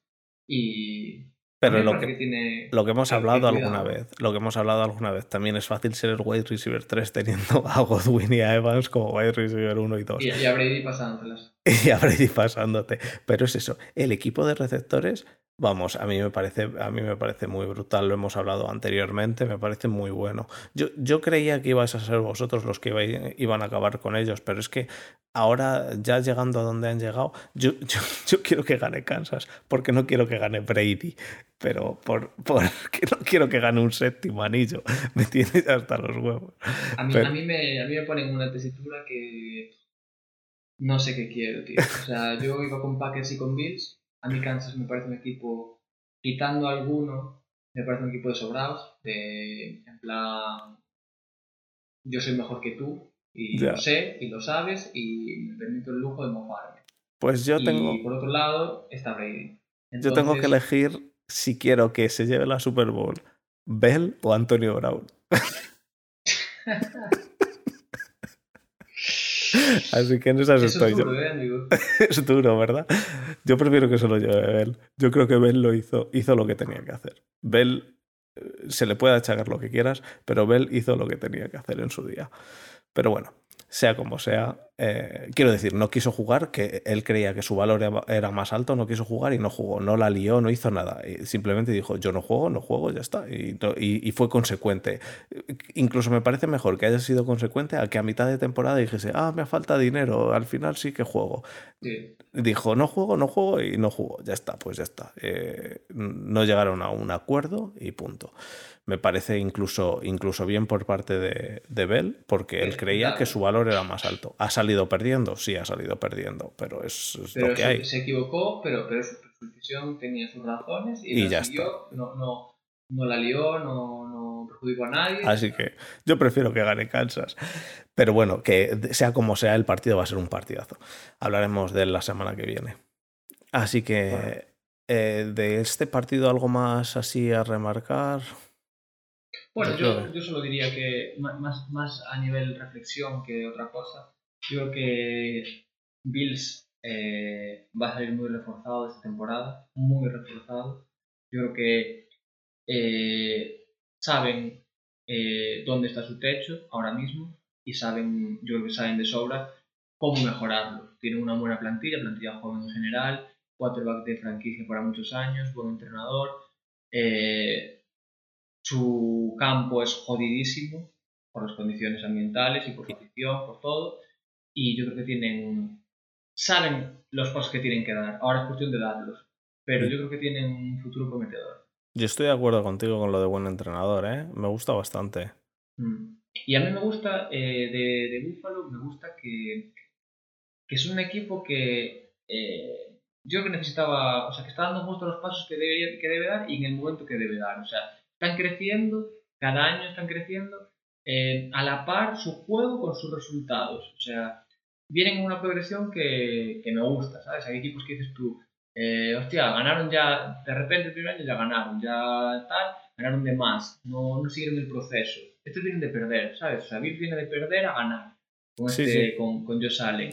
y pero lo que, lo que hemos hablado alguna vez, lo que hemos hablado alguna vez, también es fácil ser el wide receiver 3 teniendo a Godwin y a Evans como wide receiver 1 y 2. Y, y a Brady pasándotelas. Y a Brady pasándote. Pero es eso, el equipo de receptores Vamos, a mí me parece, a mí me parece muy brutal, lo hemos hablado anteriormente, me parece muy bueno. Yo, yo creía que ibais a ser vosotros los que iban a acabar con ellos, pero es que ahora, ya llegando a donde han llegado, yo, yo, yo quiero que gane Kansas, porque no quiero que gane Brady, pero por, porque no quiero que gane un séptimo anillo, me tiene hasta los huevos. A mí, a mí, me, a mí me ponen una tesitura que no sé qué quiero, tío. O sea, yo iba con Packers y con Bills A mí Kansas me parece un equipo, quitando alguno, me parece un equipo de sobrados, de, en plan, yo soy mejor que tú, y lo sé, y lo sabes, y me permito el lujo de mofarme. Pues yo tengo... Y por otro lado está Brady. Yo tengo que elegir si quiero que se lleve la Super Bowl Bell o Antonio Brown. Así que en esas estoy yo. ¿eh, es duro, ¿verdad? Yo prefiero que se lo lleve Bell. Yo creo que Bell lo hizo, hizo lo que tenía que hacer. Bell eh, se le puede achacar lo que quieras, pero Bell hizo lo que tenía que hacer en su día. Pero bueno, sea como sea, eh, quiero decir, no quiso jugar, que él creía que su valor era más alto, no quiso jugar y no jugó, no la lió, no hizo nada. simplemente dijo, yo no juego, no juego, ya está. Y, fue consecuente. Incluso me parece mejor que haya sido consecuente a que a mitad de temporada dijese, ah, me falta dinero, al final sí que juego. Dijo, no juego, no juego y no jugó, ya está, pues ya está. Eh, no llegaron a un acuerdo y punto me parece incluso, incluso bien por parte de, de Bell, porque él creía que su valor era más alto. ¿Ha salido perdiendo? Sí, ha salido perdiendo, pero es, lo que hay. Se equivocó, pero, pero su, decisión tenía sus razones y, ya está. No, no, no, la lió, no, no perjudicó a nadie. Así que yo prefiero que gane Kansas. Pero bueno, que sea como sea, el partido va a ser un partidazo. Hablaremos de él la semana que viene. Así que eh, de este partido algo más así a remarcar. Bueno, yo, yo solo diría que más, más a nivel reflexión que otra cosa, yo creo que Bills eh, va a salir muy reforzado esta temporada, muy reforzado. Yo creo que eh, saben eh, dónde está su techo ahora mismo y saben, yo creo que saben de sobra cómo mejorarlo. Tienen una buena plantilla, plantilla joven en general, quarterback de franquicia para muchos años, buen entrenador. Eh, su campo es jodidísimo por las condiciones ambientales y por su afición, por todo. Y yo creo que tienen. saben los pasos que tienen que dar. Ahora es cuestión de darlos. Pero yo creo que tienen un futuro prometedor. Yo estoy de acuerdo contigo con lo de buen entrenador, ¿eh? Me gusta bastante. Mm. Y a mí me gusta eh, de, de Buffalo, me gusta que, que es un equipo que eh, yo creo que necesitaba, o sea, que está dando justo los pasos que debe, que debe dar y en el momento que debe dar. O sea, están creciendo, cada año están creciendo, eh, a la par su juego con sus resultados. O sea, vienen en una progresión que, que me gusta, ¿sabes? Hay equipos que dices tú, eh, hostia, ganaron ya, de repente el primer año ya ganaron, ya tal, ganaron de más, no, no siguieron el proceso. Estos vienen de perder, ¿sabes? O sea, Bill viene de perder a ganar con, este, con, con Josh Allen.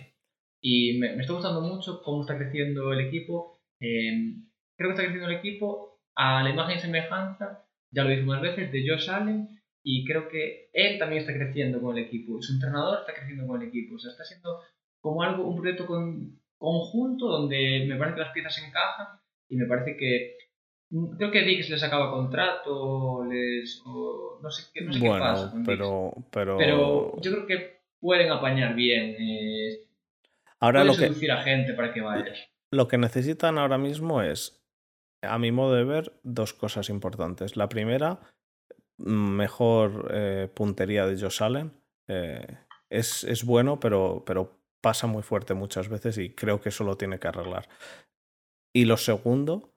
Y me, me, está gustando mucho cómo está creciendo el equipo. Eh, creo que está creciendo el equipo a la imagen y semejanza ya lo dijo más veces, de Josh Allen, y creo que él también está creciendo con el equipo, su entrenador está creciendo con el equipo, o sea, está siendo como algo, un proyecto con, conjunto donde me parece que las piezas encajan y me parece que mm, creo que Dix les acaba contrato, les no sé, qué, no sé qué pasa pero, pero pero yo creo que pueden apañar bien eh, ahora lo que a gente para que vaya. Lo que necesitan ahora mismo es a mi modo de ver, dos cosas importantes. La primera, mejor eh, puntería de Josh Allen. Eh, es, es, bueno, pero, pero pasa muy fuerte muchas veces y creo que eso lo tiene que arreglar. Y lo segundo,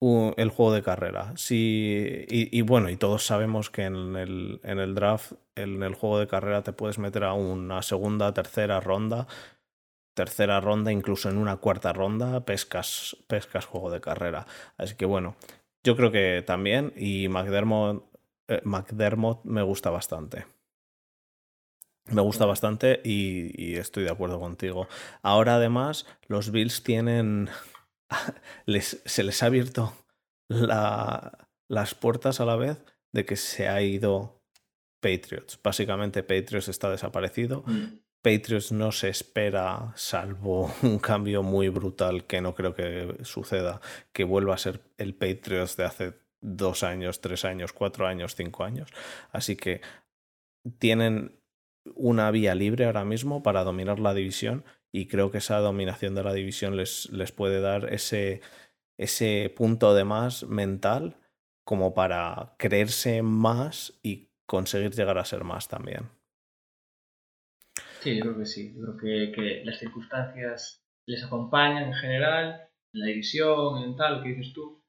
el juego de carrera. Sí, y, y, bueno, y todos sabemos que en el, en el draft, en el juego de carrera te puedes meter a una segunda, tercera ronda tercera ronda, incluso en una cuarta ronda, pescas, pescas juego de carrera. Así que bueno, yo creo que también, y McDermott, eh, McDermott me gusta bastante. Me gusta bastante y, estoy de acuerdo contigo. Ahora además los Bills tienen... les, se les ha abierto la, las puertas a la vez de que se ha ido Patriots. Básicamente Patriots está desaparecido. Mm. Patriots no se espera, salvo un cambio muy brutal que no creo que suceda, que vuelva a ser el Patriots de hace dos años, tres años, cuatro años, cinco años. Así que tienen una vía libre ahora mismo para dominar la división y creo que esa dominación de la división les, les puede dar ese, ese punto de más mental como para creerse más y conseguir llegar a ser más también. Sí, yo creo que sí. Yo creo que, que las circunstancias les acompañan en general la división, en tal, que dices tú.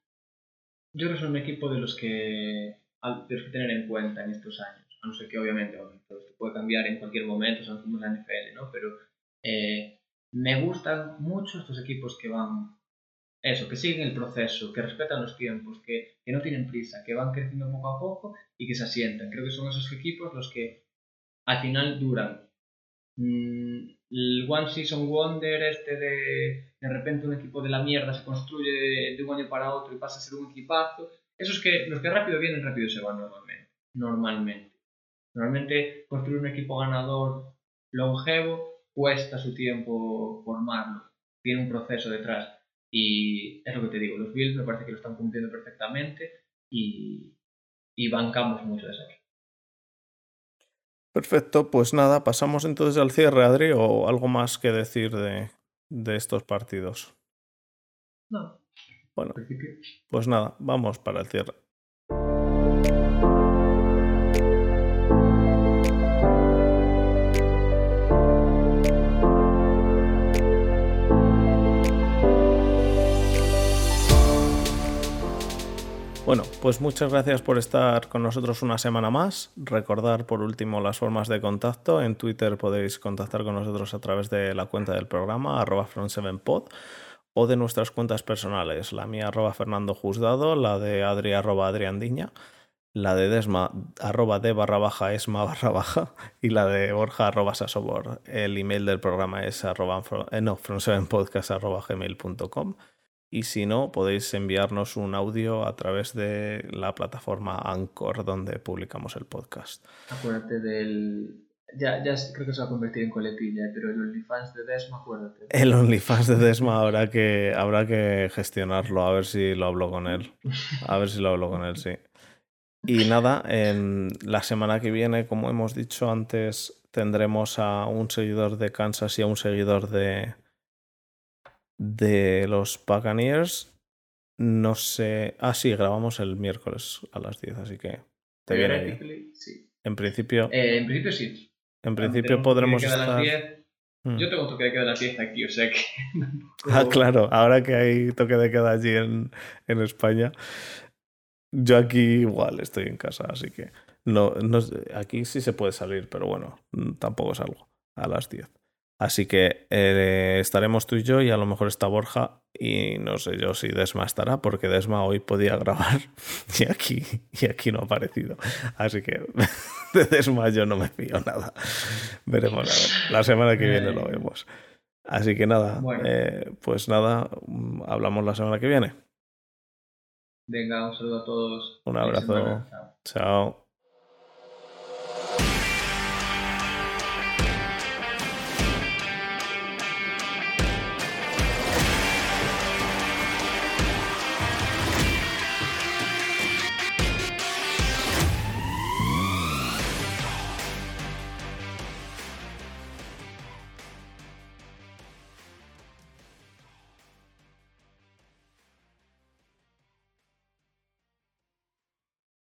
Yo creo que son un equipo de los que tienes que tener en cuenta en estos años. A no ser que obviamente esto puede cambiar en cualquier momento, son como la NFL, ¿no? Pero eh, me gustan mucho estos equipos que van eso, que siguen el proceso, que respetan los tiempos, que, que, no tienen prisa, que van creciendo poco a poco y que se asientan. Creo que son esos equipos los que al final duran. Mm, el One Season Wonder, este de de repente un equipo de la mierda se construye de, un año para otro y pasa a ser un equipazo. Esos que los que rápido vienen, rápido se van normalmente. Normalmente. Normalmente construir un equipo ganador longevo cuesta su tiempo formarlo. Tiene un proceso detrás y es lo que te digo, los Bills me parece que lo están cumpliendo perfectamente y, y bancamos mucho de eso. Perfecto, pues nada, pasamos entonces al cierre, Adri, o algo más que decir de, de estos partidos. No. Bueno, pues nada, vamos para el cierre. Bueno, pues muchas gracias por estar con nosotros una semana más. Recordar por último las formas de contacto. En Twitter podéis contactar con nosotros a través de la cuenta del programa, arroba front7pod, o de nuestras cuentas personales. La mía, arroba Fernando la de Adri, arroba Adriandiña, la de Desma, arroba de barra baja, esma barra baja, y la de Borja, arroba Sasobor. El email del programa es arroba, eh, no, front7podcast, arroba y si no, podéis enviarnos un audio a través de la plataforma Anchor donde publicamos el podcast. Acuérdate del... Ya, ya creo que se va a convertir en coletilla, pero el OnlyFans de Desma, acuérdate. El OnlyFans de Desma habrá que, habrá que gestionarlo, a ver si lo hablo con él. A ver si lo hablo con él, sí. Y nada, en la semana que viene, como hemos dicho antes, tendremos a un seguidor de Kansas y a un seguidor de, de los Buccaneers. No sé. Ah, sí, grabamos el miércoles a las 10, así que te viene En principio. Eh, en principio sí. En principio podremos estar. Hmm. Yo tengo toque de queda a las 10 aquí, o sea que. ah, claro, ahora que hay toque de queda allí en, en España. Yo aquí igual estoy en casa, así que. No, no, aquí sí se puede salir, pero bueno, tampoco salgo a las 10. Así que eh, estaremos tú y yo y a lo mejor está Borja y no sé yo si Desma estará porque Desma hoy podía grabar y aquí, y aquí no ha aparecido. Así que de Desma yo no me fío nada. Veremos La semana que viene lo vemos. Así que nada, eh, pues nada, hablamos la semana que viene. Venga, un saludo a todos. Un abrazo. Chao.